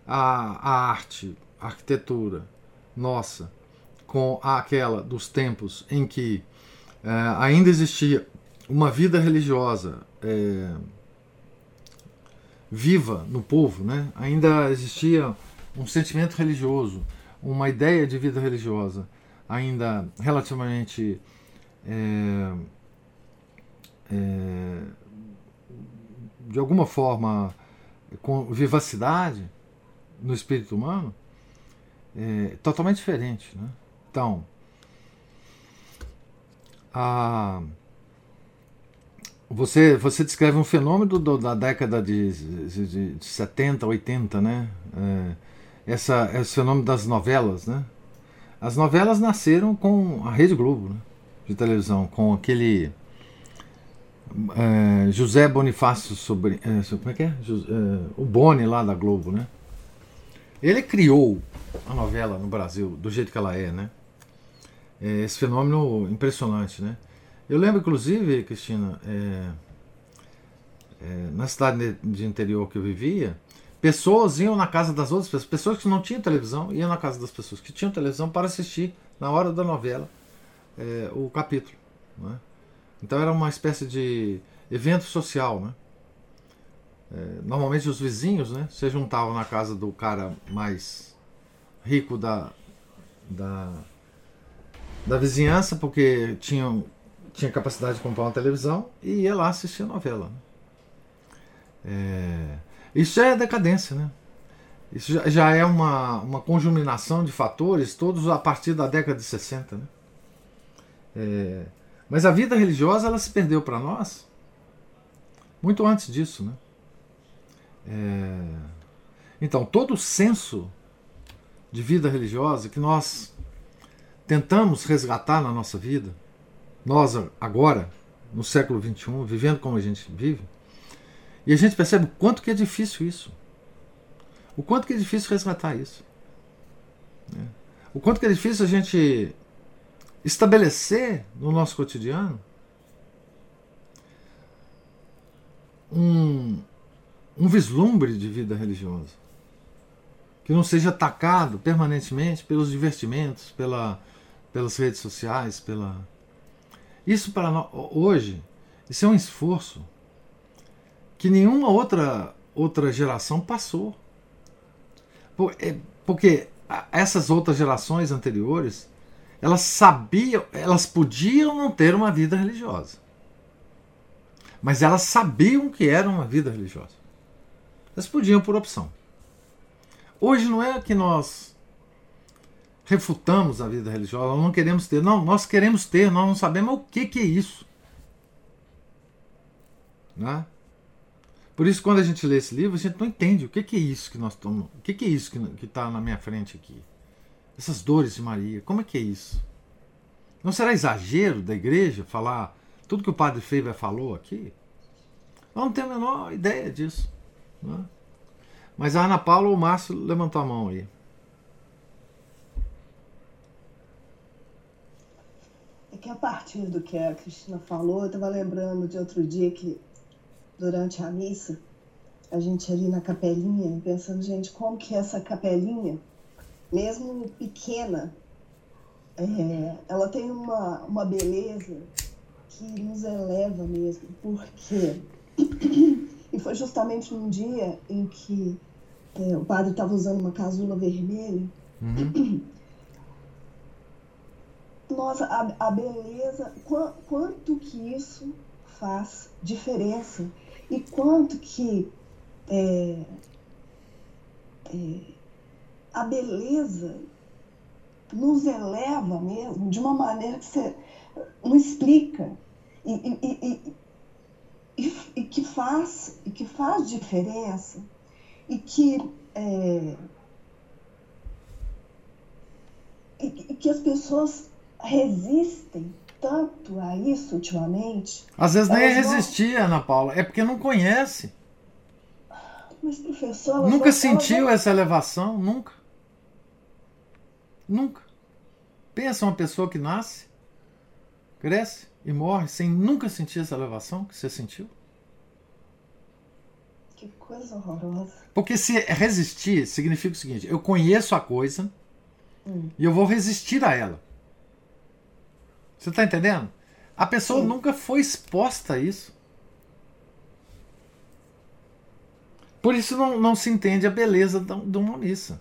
a, a arte, a arquitetura nossa com aquela dos tempos em que é, ainda existia uma vida religiosa é, viva no povo, né? ainda existia um sentimento religioso, uma ideia de vida religiosa ainda relativamente é, é, de alguma forma com vivacidade no espírito humano, é totalmente diferente. Né? Então, a, você, você descreve um fenômeno do, da década de, de, de 70, 80, né? É, essa, esse fenômeno das novelas, né? As novelas nasceram com a Rede Globo né? de televisão, com aquele é, José Bonifácio sobre, é, como é que é? José, é, o Boni lá da Globo, né? Ele criou a novela no Brasil do jeito que ela é, né? É esse fenômeno impressionante, né? Eu lembro, inclusive, Cristina, é, é, na cidade de interior que eu vivia, pessoas iam na casa das outras pessoas, pessoas que não tinham televisão, iam na casa das pessoas que tinham televisão para assistir, na hora da novela, é, o capítulo. Né? Então era uma espécie de evento social, né? É, normalmente os vizinhos né, se juntavam na casa do cara mais rico da, da, da vizinhança, porque tinham, tinha capacidade de comprar uma televisão e ia lá assistir a novela. Né? É, isso já é decadência, né? Isso já, já, é uma, uma conjuminação de fatores, todos a partir da década de 60. Né? É, mas a vida religiosa ela se perdeu para nós muito antes disso. Né? É, então, todo o senso de vida religiosa que nós tentamos resgatar na nossa vida, nós agora, no século XXI, vivendo como a gente vive, e a gente percebe o quanto que é difícil isso. O quanto que é difícil resgatar isso. Né? O quanto que é difícil a gente estabelecer no nosso cotidiano um, um vislumbre de vida religiosa. Que não seja atacado permanentemente pelos divertimentos, pela, pelas redes sociais, pela. Isso para nós, hoje, isso é um esforço que nenhuma outra outra geração passou. É, porque essas outras gerações anteriores, elas sabiam, elas podiam não ter uma vida religiosa. Mas elas sabiam que era uma vida religiosa. Elas podiam por opção. Hoje não é que nós refutamos a vida religiosa, não queremos ter. Não, nós queremos ter, nós não sabemos o que, que é isso. Né? Por isso, quando a gente lê esse livro, a gente não entende o que, que é isso que nós estamos. O que, que é isso que está na minha frente aqui? Essas dores de Maria, como é que é isso? Não será exagero da igreja falar tudo que o padre Feiva falou aqui? Nós não temos a menor ideia disso. Né? Mas a Ana Paula ou o Márcio levantou a mão aí. É que a partir do que a Cristina falou, eu estava lembrando de outro dia que, durante a missa, a gente ali na capelinha, pensando, gente, como que essa capelinha, mesmo pequena, é, ela tem uma, uma beleza que nos eleva mesmo, porque e foi justamente num dia em que é, o padre estava usando uma casula vermelha. Uhum. Nossa, a, a beleza, qu quanto que isso faz diferença e quanto que é, é, a beleza nos eleva mesmo de uma maneira que você não explica. E, e, e, e, que faz e que faz diferença e que é, e que as pessoas resistem tanto a isso ultimamente. Às vezes nem resistir, Ana Paula, é porque não conhece. Mas professor, nunca sentiu essa elevação, nunca. Nunca. Pensa uma pessoa que nasce, cresce e morre sem nunca sentir essa elevação que você sentiu. Que coisa horrorosa. Porque se resistir significa o seguinte: eu conheço a coisa Hum. e eu vou resistir a ela. Você está entendendo? A pessoa Sim. nunca foi exposta a isso. Por isso não, não se entende a beleza de uma missa.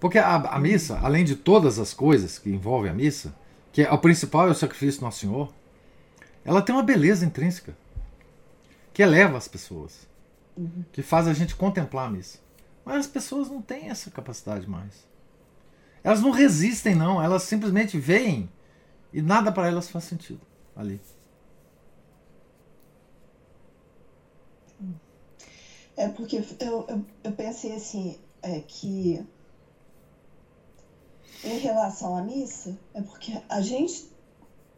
Porque a, a missa, além de todas as coisas que envolvem a missa, que é, o principal é o sacrifício do Nosso Senhor, ela tem uma beleza intrínseca que eleva as pessoas, que faz a gente contemplar a missa. Mas as pessoas não têm essa capacidade mais. Elas não resistem, não. Elas simplesmente veem e nada para elas faz sentido ali. É porque eu, eu, eu pensei assim, é que em relação à missa, é porque a gente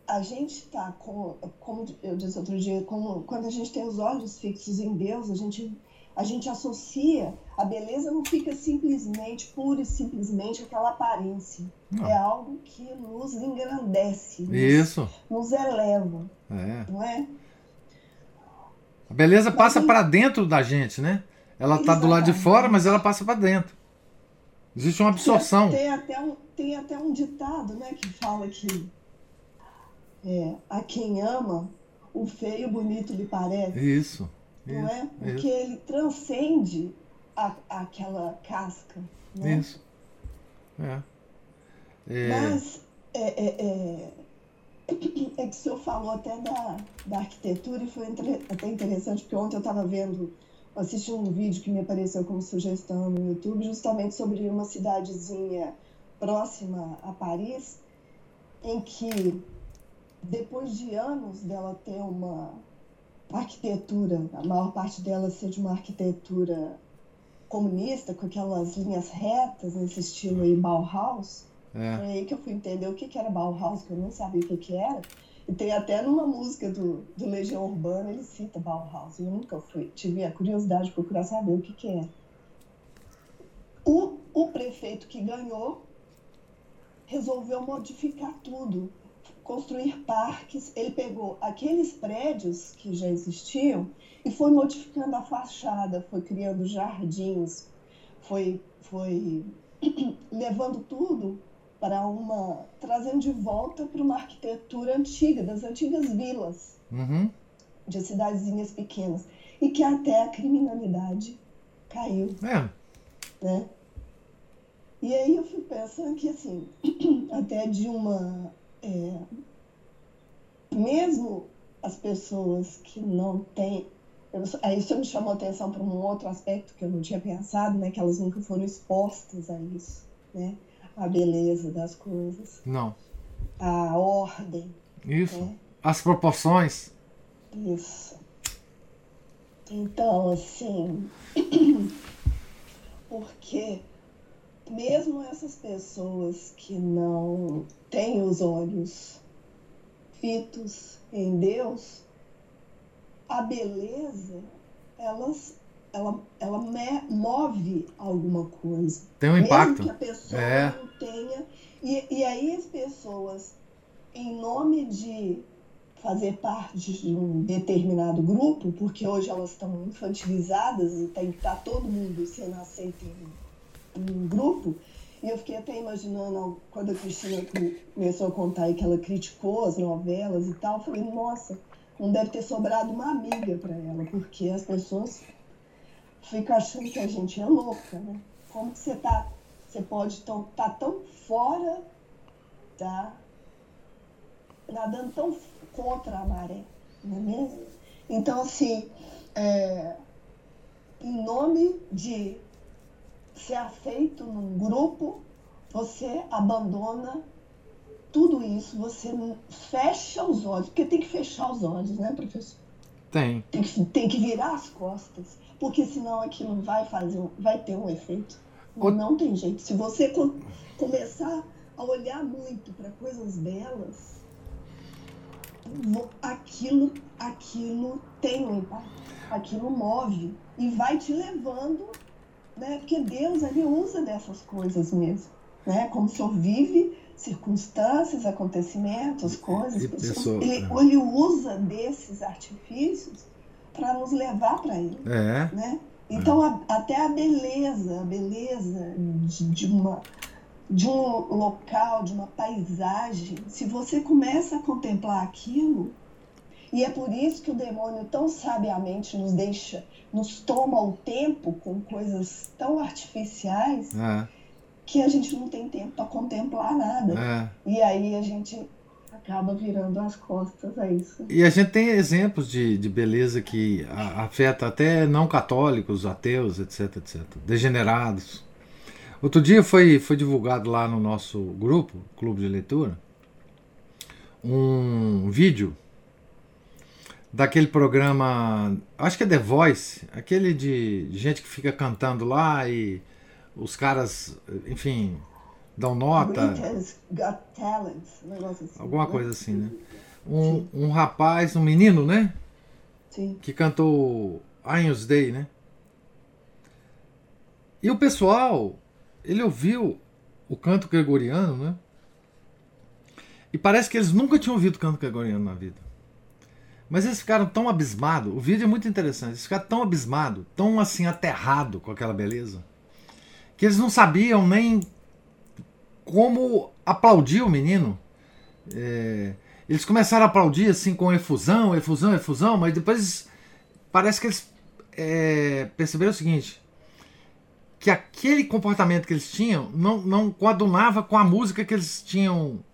a gente tá com, como eu disse outro dia, quando a gente tem os olhos fixos em Deus, a gente a gente associa a beleza não fica simplesmente pura e simplesmente aquela aparência. Não. É algo que nos engrandece, Isso. nos eleva, É. não é? A beleza passa Mas- para dentro da gente, né? Ela tá do lado de fora, mas ela passa para dentro. Existe uma absorção. Tem até um, tem até um ditado, né, que fala que é, a quem ama, o feio bonito lhe parece, Isso. Não é? Isso. Porque ele transcende a, aquela casca, né? Isso. É. É, Mas é, é, é, é que o senhor falou até da, da arquitetura e foi entre- até interessante, porque ontem eu estava vendo, assistindo um vídeo que me apareceu como sugestão no YouTube, justamente sobre uma cidadezinha próxima a Paris, em que depois de anos dela ter uma arquitetura, a maior parte dela ser de uma arquitetura comunista, com aquelas linhas retas, nesse estilo aí Bauhaus, é. foi aí que eu fui entender o que, que era Bauhaus, que eu não sabia o que, que era. E tem até numa música do, do Legião Urbana, ele cita Bauhaus. E eu nunca fui, tive a curiosidade de procurar saber o que, que é. O, o prefeito que ganhou resolveu modificar tudo, construir parques. Ele pegou aqueles prédios que já existiam e foi modificando a fachada, foi criando jardins, foi, foi [clears throat] levando tudo para uma. trazendo de volta para uma arquitetura antiga, das antigas vilas Uhum. de cidadezinhas pequenas. E que até a criminalidade caiu, É. né? E aí eu fico pensando que, assim, [clears throat] até de uma. É, mesmo as pessoas que não têm. eu- Aí isso me chamou a atenção para um outro aspecto que eu não tinha pensado, né? Que elas nunca foram expostas a isso, né? A beleza das coisas, Não. a ordem, Isso. né? As proporções. Isso. Então, assim, [clears throat] porque mesmo essas pessoas que não têm os olhos fitos em Deus, a beleza, elas, ela, ela move alguma coisa. Tem um Mesmo impacto. que a pessoa É. não tenha. E, e aí as pessoas, em nome de fazer parte de um determinado grupo, porque hoje elas estão infantilizadas e tem que estar todo mundo sendo aceito em um grupo. E eu fiquei até imaginando, quando a Cristina começou a contar aí que ela criticou as novelas e tal, eu falei, nossa, não deve ter sobrado uma amiga para ela, porque as pessoas ficam achando que a gente é louca, né? Como que você tá, você pode estar tá tão fora da nadando tão contra a maré, não é mesmo? Então, assim, é, em nome de ser aceito num grupo, você abandona tudo isso, você fecha os olhos, porque tem que fechar os olhos, né, professor? Tem. Tem que, tem que virar as costas, porque senão aquilo vai fazer, vai ter um efeito. O- Não tem jeito. Se você co- começar a olhar muito para coisas belas, aquilo, aquilo tem um impacto, aquilo move e vai te levando, né? Porque Deus ele usa dessas coisas mesmo. né? Como o senhor vive circunstâncias, acontecimentos, coisas, E pessoas. pessoa- ele, é. ele usa desses artifícios para nos levar para ele, É, né? Então a- até a beleza, a beleza de, de uma de um local, de uma paisagem, se você começa a contemplar aquilo, e é por isso que o demônio tão sabiamente nos deixa, nos toma o tempo com coisas tão artificiais é, que a gente não tem tempo para contemplar nada. é. E aí a gente acaba virando as costas a isso. E a gente tem exemplos de, de beleza que afeta até não católicos, ateus, etc, etc. Degenerados. Outro dia foi, foi divulgado lá no nosso grupo, Clube de Leitura, um vídeo daquele programa, acho que é The Voice, aquele de gente que fica cantando lá e os caras, enfim, dão nota. Got Talent, um negócio assim. Alguma né? coisa assim, né? Um, um rapaz, um menino, né? Sim. Que cantou Agnus Day, né? E o pessoal, ele ouviu o canto gregoriano, né? E parece que eles nunca tinham ouvido canto gregoriano na vida. Mas eles ficaram tão abismados. O vídeo é muito interessante. Eles ficaram tão abismados, tão assim aterrados com aquela beleza, que eles não sabiam nem como aplaudir o menino. É, eles começaram a aplaudir assim com efusão, efusão, efusão, mas depois parece que eles é, perceberam o seguinte: que aquele comportamento que eles tinham não, não coadunava com a música que eles tinham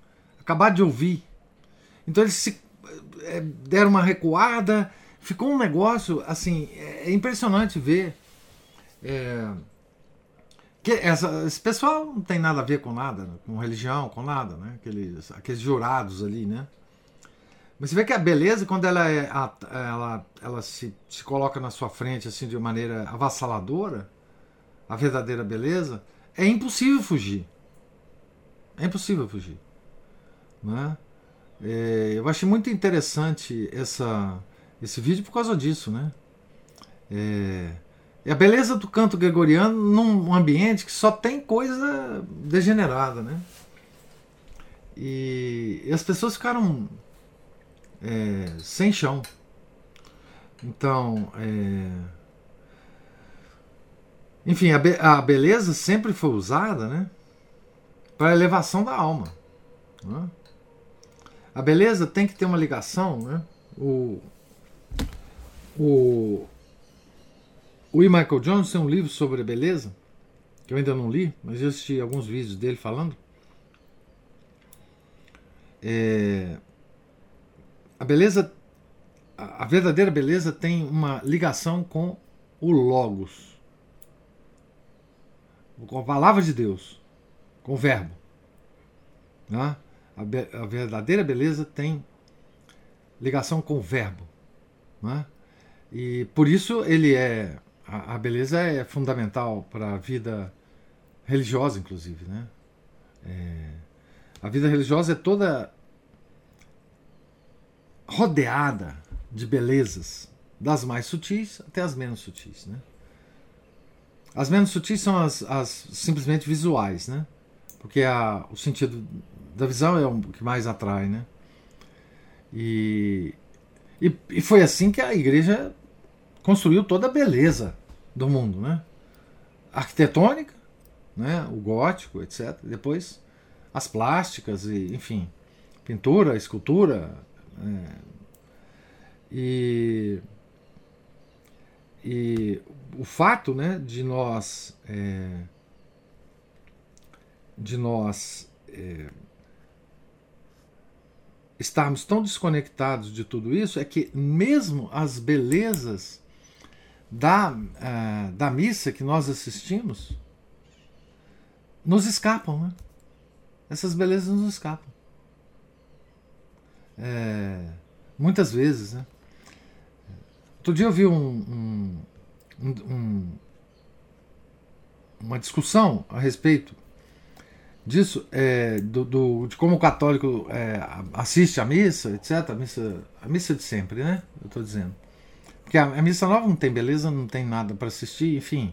acabado de ouvir. Então eles se é, deram uma recuada, ficou um negócio assim, é, é impressionante ver. é, que essa- esse pessoal não tem nada a ver com nada, com religião, com nada, né? Aqueles, aqueles jurados ali, né? Mas você vê que a beleza, quando ela, é, ela, ela se, se coloca na sua frente assim de maneira avassaladora, a verdadeira beleza, é impossível fugir. É impossível fugir. Né? É, eu achei muito interessante essa, esse vídeo por causa disso, né? É, a beleza do canto gregoriano num ambiente que só tem coisa degenerada, né? E, e as pessoas ficaram é, sem chão. Então, é, enfim, a, be- a beleza sempre foi usada, né, para a elevação da alma. né? A beleza tem que ter uma ligação, né? O, o, o E. Michael Jones tem um livro sobre a beleza, que eu ainda não li, mas eu assisti alguns vídeos dele falando. É, a beleza, a verdadeira beleza tem uma ligação com o Logos, com a palavra de Deus, com o Verbo. Né? A, be- a verdadeira beleza tem ligação com o Verbo. Né? E por isso ele é a, a beleza é fundamental para a vida religiosa, inclusive, né? É, a vida religiosa é toda rodeada de belezas, das mais sutis até as menos sutis, né? As menos sutis são as, as simplesmente visuais, né? Porque a, o sentido da visão é o que mais atrai, né? E, e, e foi assim que a igreja construiu toda a beleza do mundo, né? Arquitetônica, né? O gótico, etc. Depois as plásticas e, enfim, pintura, escultura, é, e e o fato, né, de nós é, de nós é, estarmos tão desconectados de tudo isso é que mesmo as belezas da, ah, da missa que nós assistimos nos escapam, né? Essas belezas nos escapam. É, muitas vezes, né? Outro dia eu vi um- um- um- uma discussão a respeito disso, é, do, do- de como o católico é, assiste a missa, etc. A missa, a missa de sempre, né? Eu estou dizendo. Porque a, a missa nova não tem beleza, não tem nada para assistir, enfim.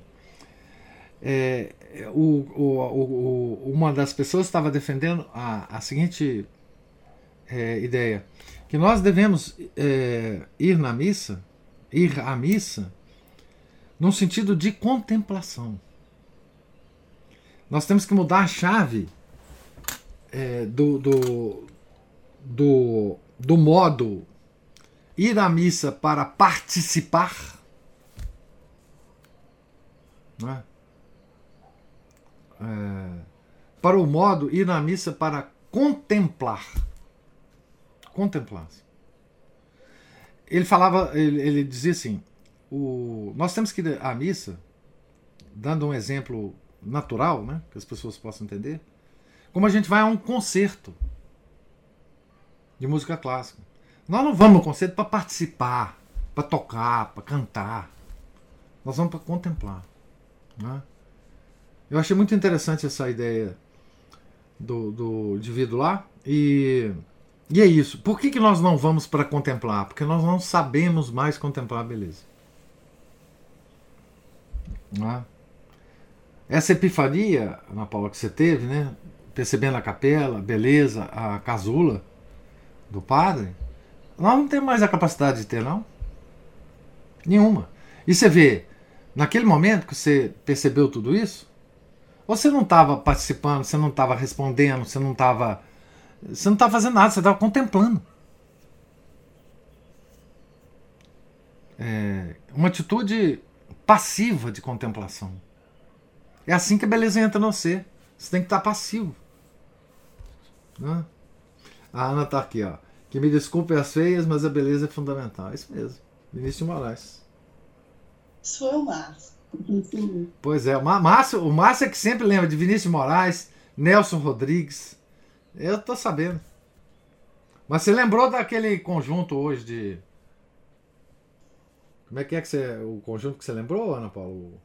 é, o, o, o, uma das pessoas estava defendendo a, a seguinte é, ideia: que nós devemos é, ir na missa, ir à missa, num sentido de contemplação. Nós temos que mudar a chave é, do, do, do, do modo ir à missa para participar. Né? É, para o modo ir na missa para contemplar. Contemplar. Ele falava, ele, ele dizia assim: o, nós temos que ir à missa, dando um exemplo natural, né, que as pessoas possam entender, como a gente vai a um concerto de música clássica. Nós não vamos ao concerto para participar, para tocar, para cantar. Nós vamos para contemplar. Né? Eu achei muito interessante essa ideia do, do indivíduo lá. E, e é isso. Por que, que nós não vamos para contemplar? Porque nós não sabemos mais contemplar a beleza. Né? Essa epifania, Ana Paula, que você teve, né? percebendo a capela, a beleza, a casula do padre, nós não temos mais a capacidade de ter, não. Nenhuma. E você vê, naquele momento que você percebeu tudo isso, você não estava participando, você não estava respondendo, você não estava. Você não estava fazendo nada, você estava contemplando. É uma atitude passiva de contemplação. É assim que a beleza entra no você. Você tem que estar passivo. Né? A Ana está aqui, ó. Que me desculpe as feias, mas a beleza é fundamental. É isso mesmo. Vinícius de Moraes. Isso foi o Márcio. Pois é, o Márcio, o Márcio é que sempre lembra de Vinícius de Moraes, Nelson Rodrigues. Eu tô sabendo. Mas você lembrou daquele conjunto hoje de. Como é que é que você. O conjunto que você lembrou, Ana Paula? O,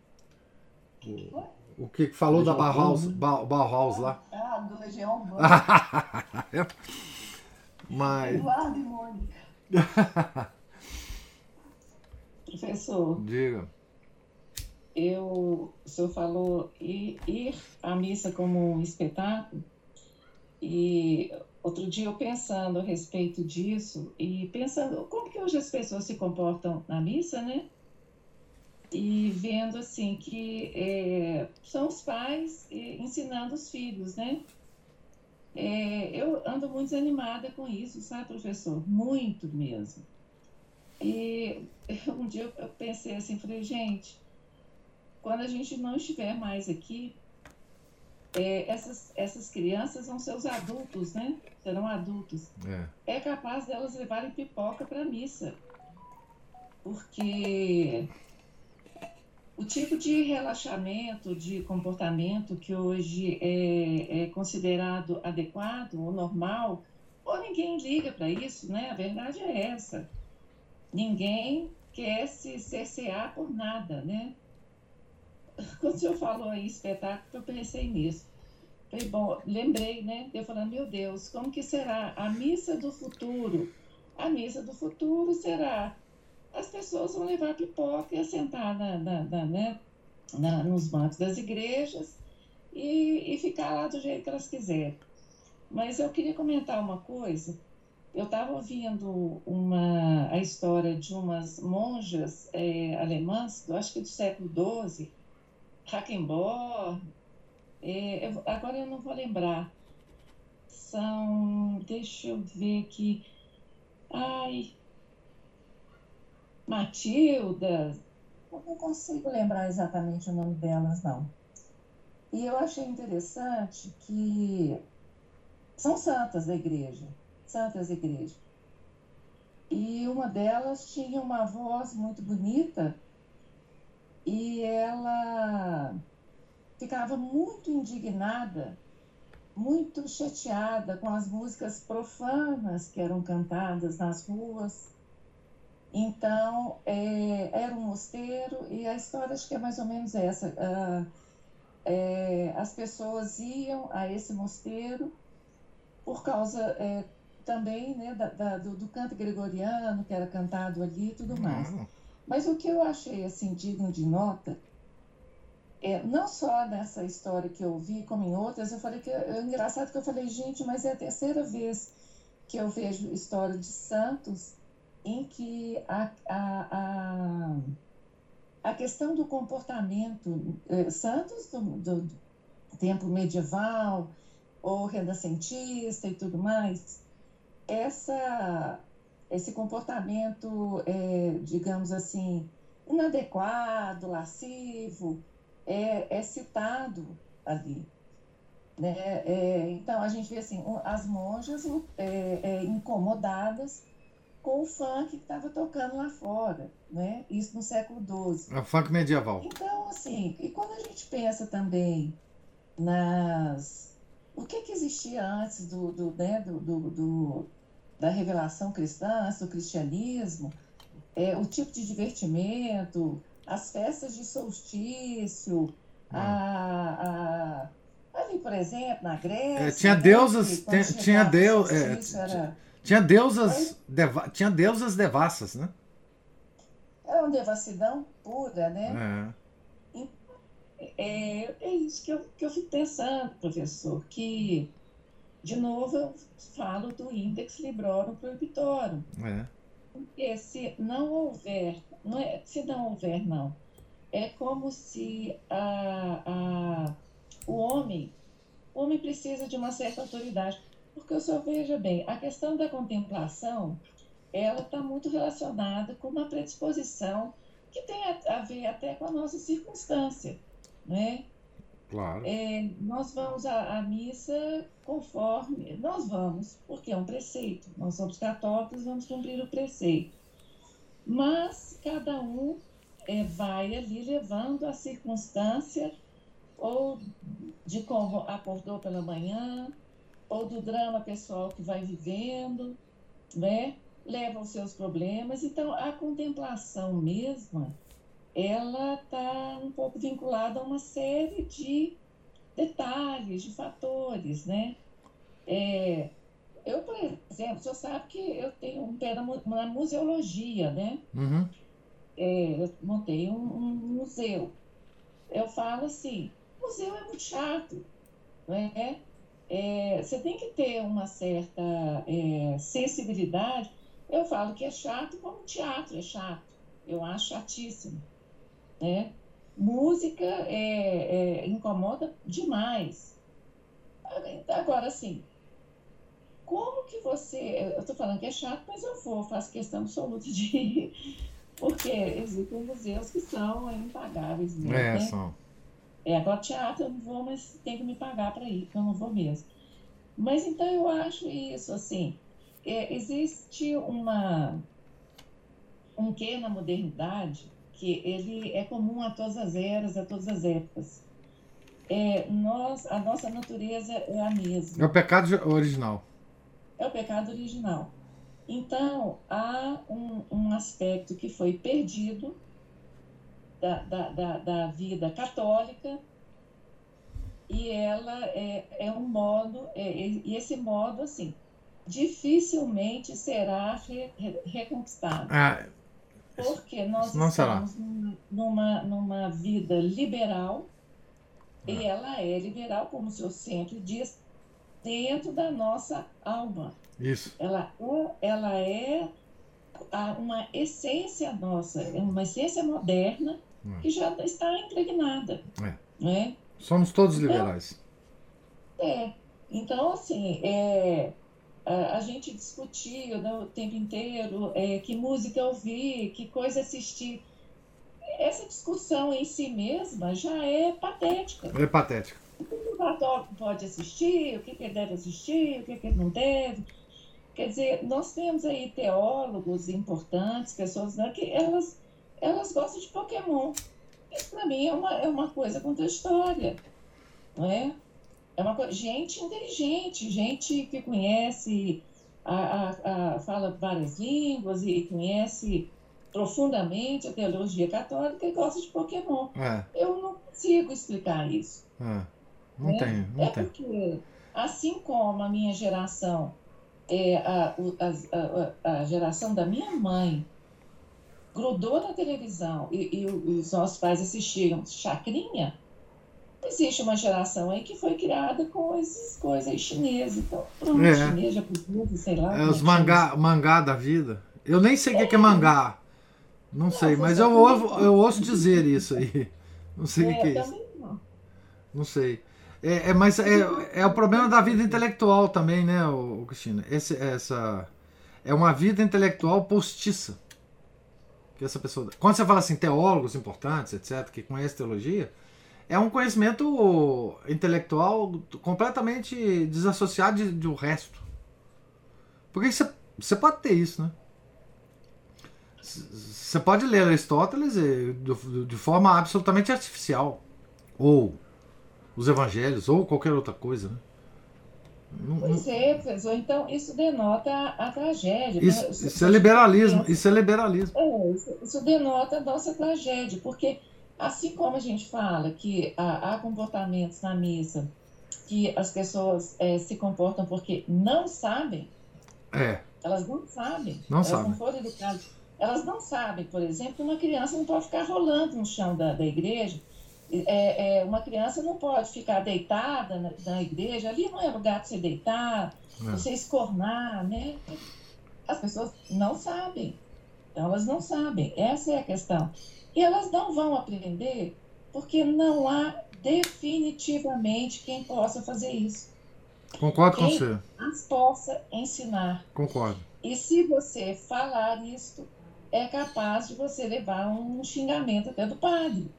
o que falou da Bauhaus, Bauhaus lá? Ah, do Legião [laughs] Mas. Eduardo e Mônica. [laughs] Professor. Diga. Eu, o senhor falou ir, ir à missa como um espetáculo, e outro dia eu pensando a respeito disso, e pensando como que hoje as pessoas se comportam na missa, né? E vendo assim que é, são os pais ensinando os filhos, né? É, eu ando muito desanimada com isso, sabe, professor? Muito mesmo. E [laughs] um dia eu pensei assim, falei, gente, quando a gente não estiver mais aqui, é, essas, essas crianças vão ser os adultos, né? Serão adultos. É, é capaz delas levarem pipoca para a missa. Porque o tipo de relaxamento, de comportamento que hoje é, é considerado adequado ou normal, ou ninguém liga para isso, né? A verdade é essa. Ninguém quer se cercear por nada, né? [laughs] Quando o senhor falou em espetáculo, eu pensei nisso. Falei, bom, lembrei, né? Eu falei, meu Deus, como que será a missa do futuro? A missa do futuro será as pessoas vão levar pipoca e sentar na, na, na, né, na, nos bancos das igrejas e, e ficar lá do jeito que elas quiserem. Mas eu queria comentar uma coisa. Eu estava ouvindo uma, a história de umas monjas é, alemãs, acho que do século XII, Hackenborn, é, eu, agora eu não vou lembrar. São, deixa eu ver aqui. Ai, Matilda, eu não consigo lembrar exatamente o nome delas, não. E eu achei interessante que são santas da igreja, santas da igreja. E uma delas tinha uma voz muito bonita e ela ficava muito indignada, muito chateada com as músicas profanas que eram cantadas nas ruas então, é, era um mosteiro e a história acho que é mais ou menos essa. Ah, é, as pessoas iam a esse mosteiro por causa é, também né, da, da, do, do, canto gregoriano que era cantado ali e tudo mais. Uhum. Mas o que eu achei assim digno de nota é, não só nessa história que eu vi, como em outras, eu falei que é engraçado que eu falei, gente, mas é a terceira vez que eu vejo história de santos em que a, a, a, a questão do comportamento, é, santos do, do tempo medieval ou renascentista e tudo mais, essa, esse comportamento, é, digamos assim, inadequado, lascivo, é, é citado ali. Né? É, então, a gente vê assim, as monjas é, incomodadas com o funk que estava tocando lá fora, né? isso no século XII. É o funk medieval. Então, assim, e quando a gente pensa também nas... O que, que existia antes do, do, né, do, do, do da revelação cristã, do cristianismo, é, o tipo de divertimento, as festas de solstício, a, a, ali, por exemplo, na Grécia. É, tinha né, deusas. Tinha, tinha, chegava o deu, é, era- tinha deusas. Deva, tinha deusas devassas, né? era uma devassidão pura, né? É. É, é isso que eu, que eu fico pensando, professor, que, de novo, eu falo do Index Librorum Prohibitorum. É. Porque se não houver, não é, se não houver, não, é como se a, a, o homem, o homem precisa de uma certa autoridade. Porque o senhor veja bem, a questão da contemplação, ela está muito relacionada com uma predisposição que tem a, a ver até com a nossa circunstância, né? Claro. É, nós vamos à, à missa conforme nós vamos, porque é um preceito. Nós somos católicos, vamos cumprir o preceito. Mas cada um é, vai ali levando a circunstância ou de como acordou pela manhã, ou do drama pessoal que vai vivendo, né? Leva os seus problemas. Então, a contemplação mesma, ela está um pouco vinculada a uma série de detalhes, de fatores, né? É, eu, por exemplo, o senhor sabe que eu tenho um pé na museologia, né? Uhum. É, eu montei um, um museu. Eu falo assim, museu é muito chato, né? É, você tem que ter uma certa é, sensibilidade. Eu falo que é chato como teatro é chato. Eu acho chatíssimo, né? Música é, é, incomoda demais. Agora, assim, como que você... Eu estou falando que é chato, mas eu vou, faço questão absoluta de ir, porque existem museus que são impagáveis mesmo, É, né? são. É, agora teatro eu não vou, mas tem que me pagar para ir, eu não vou mesmo. Mas então eu acho isso, assim, é, existe uma, um quê na modernidade que ele é comum a todas as eras, a todas as épocas. É, nós, a nossa natureza é a mesma. É o pecado original. É o pecado original. Então, há um, um aspecto que foi perdido da, da, da, da vida católica e ela é, é um modo, é, e esse modo, assim, dificilmente será re, re, reconquistado. Ah, Porque nós Não estamos num- numa, numa vida liberal, e ela é liberal, como o senhor sempre diz, dentro da nossa alma. isso. Ela é, ela é a- uma essência nossa, é uma essência moderna Hum. que já está impregnada. É. Né? Somos todos liberais. É. Então, assim, é, a, a gente discutiu né, o tempo inteiro é, que música ouvir, que coisa assistir. Essa discussão em si mesma já é patética. É patético. O que o católico pode assistir, o que que ele deve assistir, o que que ele não deve. Quer dizer, nós temos aí teólogos importantes, pessoas né, que elas, elas gostam de Pokémon. Isso para mim é uma, é uma coisa contraditória, não é? É uma coisa, gente inteligente, gente que conhece, a, a, a- fala várias línguas e conhece profundamente a teologia católica e gosta de Pokémon. É, Eu não consigo explicar isso. é. Não É, tem, não É tem. porque, assim como a minha geração, é, a, a, a- a geração da minha mãe, grudou na televisão e, e os nossos pais assistiam Chacrinha, existe uma geração aí que foi criada com essas coisas aí chinesas. Então, pronto, É. chinês, japonês, sei lá. É como os que mangá, mangá da vida. Eu nem sei o que é, que é mangá. Não sei, você mas eu também ouvo, não. eu ouço dizer isso aí. [laughs] Não sei o que É, é isso. não. Não sei. É, é, mas é, é o problema da vida intelectual também, né, Cristina? Esse, essa é uma vida intelectual postiça. Que essa pessoa. Quando você fala assim, teólogos importantes, etc., que conhecem teologia, é um conhecimento intelectual completamente desassociado de- do resto. Porque você, você pode ter isso, né? Você pode ler Aristóteles eh, de forma absolutamente artificial. Ou os evangelhos, ou qualquer outra coisa. Né? Não- Pois é, professor. Então, isso denota a, a tragédia. isso, né? isso é liberalismo. Isso é liberalismo. É, isso, isso denota a nossa tragédia, porque assim como a gente fala que há, há comportamentos na missa que as pessoas eh, se comportam porque não sabem, É, elas não sabem, Não elas sabem. não foram educadas, elas não sabem, por exemplo, que uma criança não pode ficar rolando no chão da, da igreja, É, é, uma criança não pode ficar deitada na, na igreja, ali não é lugar para você deitar, É. você escornar, né? As pessoas não sabem. Então, elas não sabem. Essa é a questão. E elas não vão aprender porque não há definitivamente quem possa fazer isso. concordo com Quem você. as possa ensinar. Concordo. E se você falar isto, é capaz de você levar um xingamento até do padre.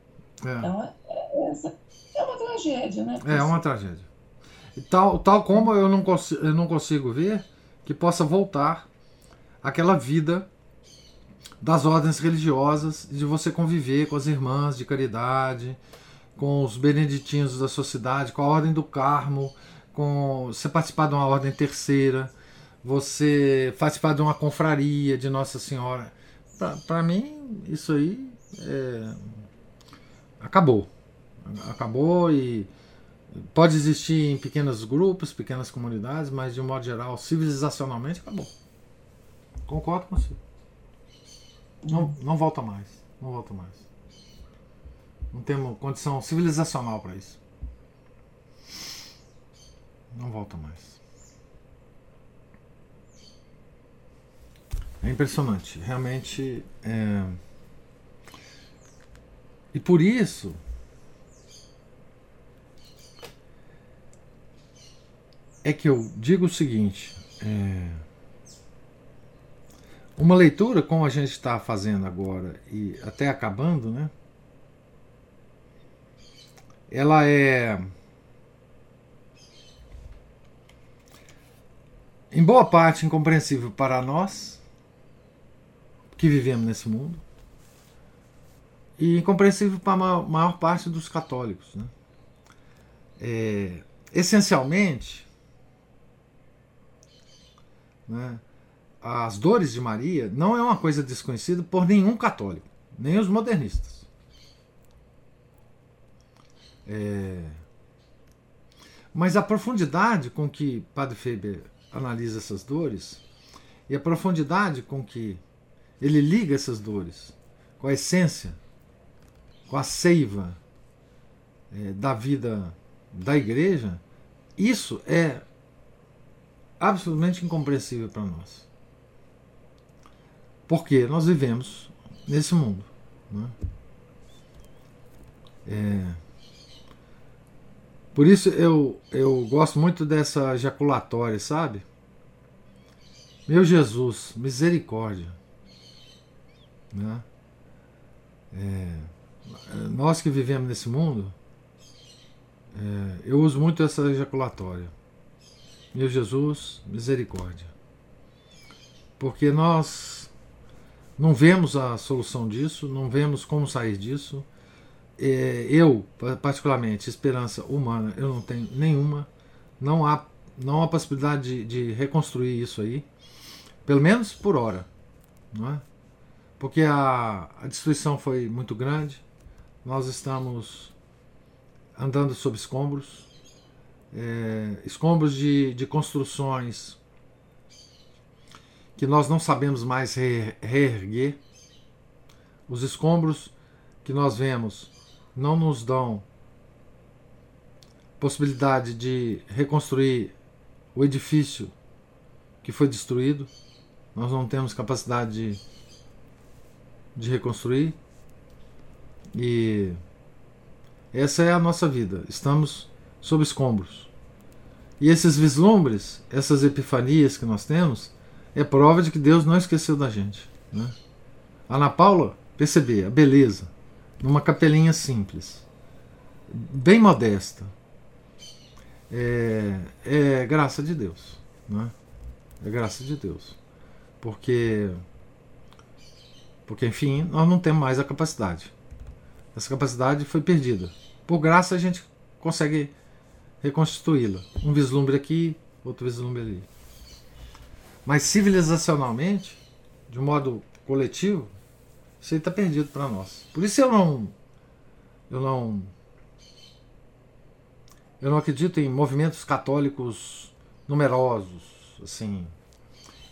É. Então, é- é essa é uma tragédia, né? É uma tragédia. Tal, tal como eu não, consigo, eu não consigo ver que possa voltar aquela vida das ordens religiosas, de você conviver com as irmãs de caridade, com os beneditinos da sociedade, com a ordem do Carmo, com você participar de uma ordem terceira, você participar de uma confraria de Nossa Senhora. Para mim, isso aí é, acabou. Acabou e pode existir em pequenos grupos, pequenas comunidades, mas de um modo geral, civilizacionalmente, acabou. Concordo com você. Não, não volta mais. Não volta mais. Não temos condição civilizacional para isso. Não volta mais. É impressionante. Realmente. É... E por isso. É que eu digo o seguinte. é, Uma leitura como a gente está fazendo agora e até acabando, né? Ela é. Em boa parte incompreensível para nós que vivemos nesse mundo e incompreensível para a maior, parte dos católicos. Né? É, essencialmente, né, as dores de Maria não é uma coisa desconhecida por nenhum católico, nem os modernistas. É, mas a profundidade com que Padre Faber analisa essas dores e a profundidade com que ele liga essas dores com a essência, com a seiva é, da vida da igreja, isso é absolutamente incompreensível para nós. Porque nós vivemos nesse mundo. Né? É, por isso eu, eu gosto muito dessa ejaculatória, sabe? Meu Jesus, misericórdia. Né? É, nós que vivemos nesse mundo, é, eu uso muito essa ejaculatória. Meu Jesus, misericórdia. Porque nós não vemos a solução disso, não vemos como sair disso. É, eu, particularmente, esperança humana, eu não tenho nenhuma. Não há, não há possibilidade de, de reconstruir isso aí, pelo menos por hora. Não é? Porque a, a destruição foi muito grande, nós estamos andando sob escombros é, escombros de, de construções que nós não sabemos mais re, reerguer. Os escombros que nós vemos não nos dão possibilidade de reconstruir o edifício que foi destruído. Nós não temos capacidade de, de reconstruir. E essa é a nossa vida. Estamos sob escombros. E esses vislumbres, essas epifanias que nós temos, é prova de que Deus não esqueceu da gente. Né? Ana Paula, perceber a beleza numa capelinha simples, bem modesta, é, é graça de Deus. Né? É graça de Deus. Porque, porque, enfim, nós não temos mais a capacidade. Essa capacidade foi perdida. Por graça a gente consegue reconstituí-la. Um vislumbre aqui, outro vislumbre ali. Mas civilizacionalmente, de um modo coletivo, isso aí está perdido para nós. Por isso eu não, eu não, eu não acredito em movimentos católicos numerosos, assim,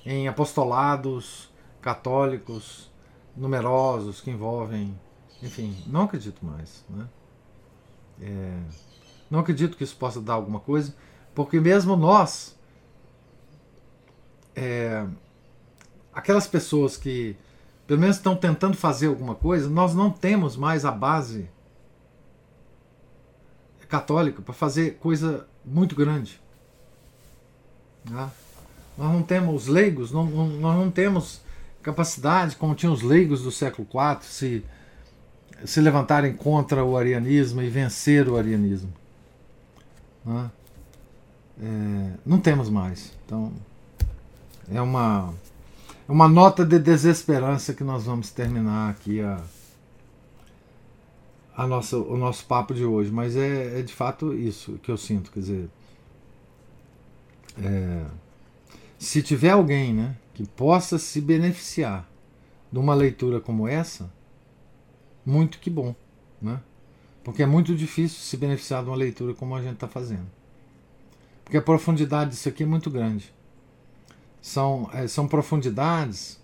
em apostolados católicos numerosos que envolvem, enfim, não acredito mais, né? É, não acredito que isso possa dar alguma coisa, porque mesmo nós, é, aquelas pessoas que pelo menos estão tentando fazer alguma coisa, nós não temos mais a base católica para fazer coisa muito grande. Né? Nós não temos leigos, não, não, nós não temos capacidade, como tinham os leigos do século IV, se, se levantarem contra o arianismo e vencer o arianismo. Né? É, não temos mais. Então, é uma, é uma nota de desesperança que nós vamos terminar aqui a, a nossa, o nosso papo de hoje. Mas é, é de fato isso que eu sinto. Quer dizer, é, se tiver alguém né, que possa se beneficiar de uma leitura como essa, muito que bom. Né? Porque é muito difícil se beneficiar de uma leitura como a gente está fazendo. Porque a profundidade disso aqui é muito grande. São, é, são profundidades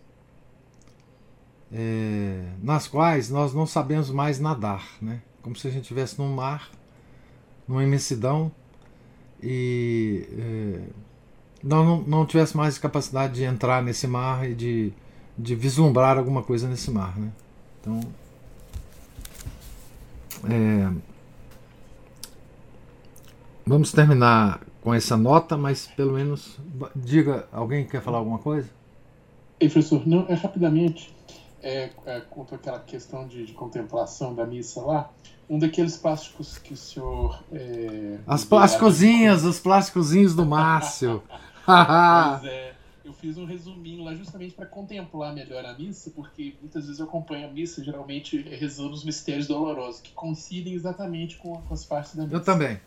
é, nas quais nós não sabemos mais nadar. Né? Como se a gente estivesse num mar, numa imensidão, e é, nós não, não tivéssemos mais capacidade de entrar nesse mar e de, de vislumbrar alguma coisa nesse mar. Né? Então é, vamos terminar com essa nota, mas pelo menos diga, alguém quer falar alguma coisa? Ei, professor, não, é rapidamente, é, é, quanto àquela questão de, de, contemplação da missa lá, um daqueles plásticos que o senhor... É, As plásticozinhas, os plásticozinhos do Márcio. [laughs] pois é, eu fiz um resuminho lá justamente para contemplar melhor a missa, porque muitas vezes eu acompanho a missa, geralmente rezando os mistérios dolorosos, que coincidem exatamente com, com as partes da missa. Eu também.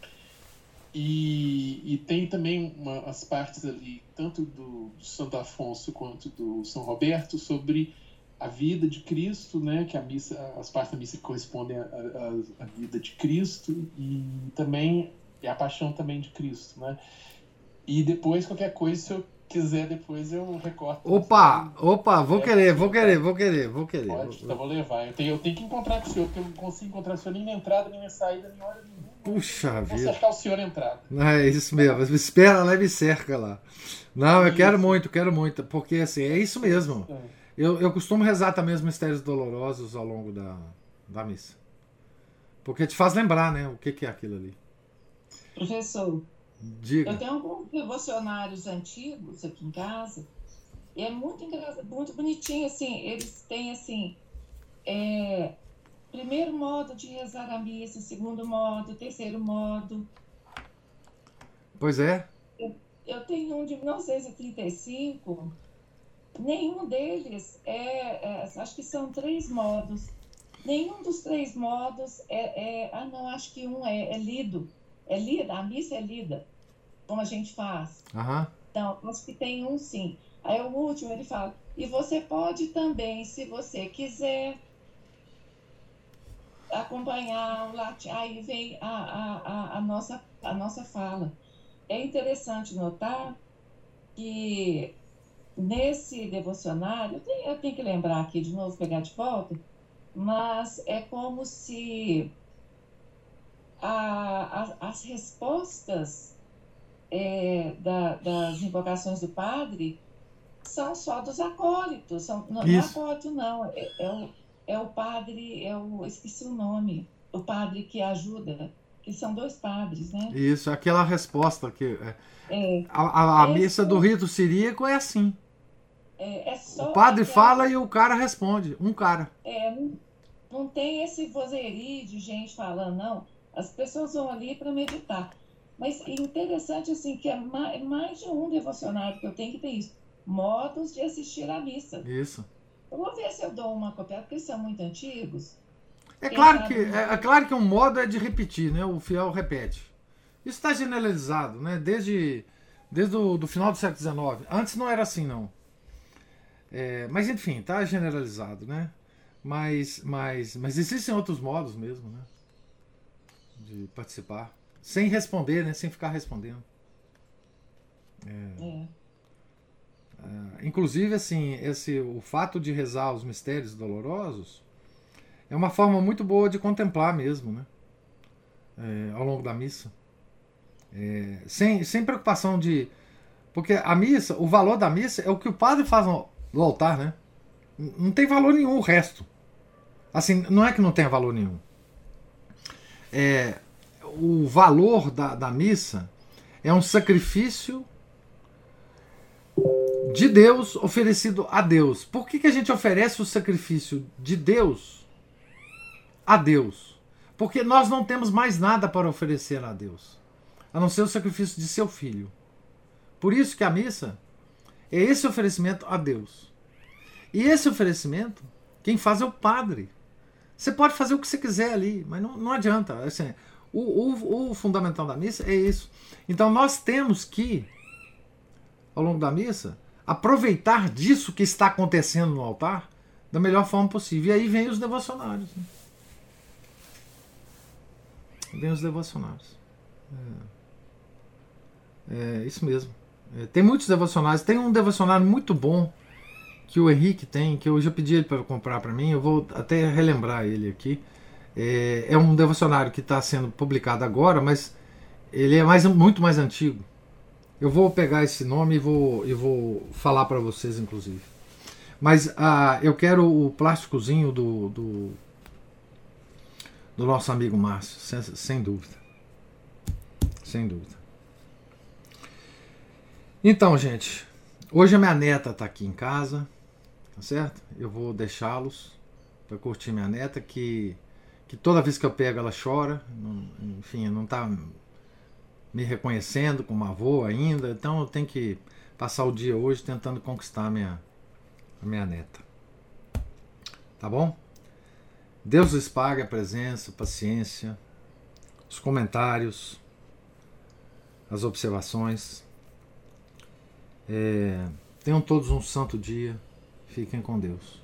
E, e tem também uma, as partes ali, tanto do, do Santo Afonso quanto do São Roberto, sobre a vida de Cristo, né, que a missa, as partes da missa correspondem à vida de Cristo e também e a paixão também de Cristo, né? E depois qualquer coisa, se eu quiser depois eu recorto. Opa, opa, vou é, querer, vou querer, vou querer, vou querer. Pode, então vou levar. Eu tenho, eu tenho que encontrar com o senhor, porque eu não consigo encontrar o senhor nem na entrada, nem na saída, nem hora nenhuma. Puxa vida. Vou cercar o senhor na entrada. É isso mesmo, me espera lá e me cerca lá. Não, eu isso. quero muito, quero muito, porque assim, é isso mesmo. É. Eu, eu costumo rezar também os mistérios dolorosos ao longo da, da missa. Porque te faz lembrar, né, o que, que é aquilo ali. Professor, Diga. Eu tenho alguns devocionários antigos aqui em casa. E é muito engraçado, muito bonitinho, assim. Eles têm, assim, é, primeiro modo de rezar a missa, segundo modo, terceiro modo. Pois é. Eu, eu tenho um de 1935. Nenhum deles é, é, Acho que são três modos. Nenhum dos três modos é. é ah, não, acho que um é, é lido. É lida, a missa é lida como a gente faz. Uhum. Então, acho que tem um sim. Aí o último ele fala, e você pode também, se você quiser, acompanhar o latim. Aí vem a, a, a, a, nossa, a nossa fala. É interessante notar que nesse devocionário, eu tenho, eu tenho que lembrar aqui de novo, pegar de volta, mas é como se a, a, as respostas é, da, das invocações do padre são só dos acólitos. São, não, não é acólito, não. É, é, o, é o padre, é o, esqueci o nome, o padre que ajuda, que são dois padres, né? Isso, aquela resposta que. É, é, a, a, a missa do rito siríaco é assim. É, é o padre aquela... fala e o cara responde, um cara. É, não, não tem esse vozerio de gente falando, não. As pessoas vão ali para meditar. Mas é interessante assim que é mais, mais de um devocionário que eu tenho que ter isso. Modos de assistir à missa. Isso. Eu vou ver se eu dou uma cópia, porque são muito antigos. É claro, que, é, é, claro que um modo é de repetir, né? O fiel repete. Isso está generalizado, né? Desde, desde o do final do século XIX. Antes não era assim, não. É, mas enfim, está generalizado, né? Mas, mas, mas existem outros modos mesmo, né? De participar. Sem responder, né? Sem ficar respondendo. É. é. É, inclusive, assim, esse, o fato de rezar os mistérios dolorosos é uma forma muito boa de contemplar mesmo, né? É, ao longo da missa. É, sem, sem preocupação de. Porque a missa, o valor da missa é o que o padre faz no, no altar, né? Não tem valor nenhum o resto. Assim, não é que não tenha valor nenhum. É, o valor da, da missa é um sacrifício de Deus oferecido a Deus. Por que, que a gente oferece o sacrifício de Deus a Deus? Porque nós não temos mais nada para oferecer a Deus, a não ser o sacrifício de seu filho. Por isso que a missa é esse oferecimento a Deus. E esse oferecimento, quem faz é o padre. Você pode fazer o que você quiser ali, mas não, não adianta. Assim, o, o, o fundamental da missa é isso. Então nós temos que, ao longo da missa, aproveitar disso que está acontecendo no altar da melhor forma possível. E aí vem os devocionários. Né? Vem os devocionários. É, é isso mesmo. É, tem muitos devocionários. Tem um devocionário muito bom que o Henrique tem, que eu já pedi ele para comprar para mim. Eu vou até relembrar ele aqui. É, é um devocionário que está sendo publicado agora, mas ele é mais, muito mais antigo. Eu vou pegar esse nome e vou, e vou falar para vocês, inclusive. Mas ah, eu quero o plásticozinho do, do, do nosso amigo Márcio, sem, sem dúvida. Sem dúvida. Então, gente, hoje a minha neta está aqui em casa, tá certo? Eu vou deixá-los para curtir minha neta, que, que toda vez que eu pego ela chora, enfim, não está me reconhecendo como avô ainda, então eu tenho que passar o dia hoje tentando conquistar a minha, a minha neta. Tá bom? Deus lhes pague a presença, a paciência, os comentários, as observações. É, tenham todos um santo dia. Fiquem com Deus.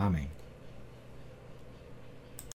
Amém.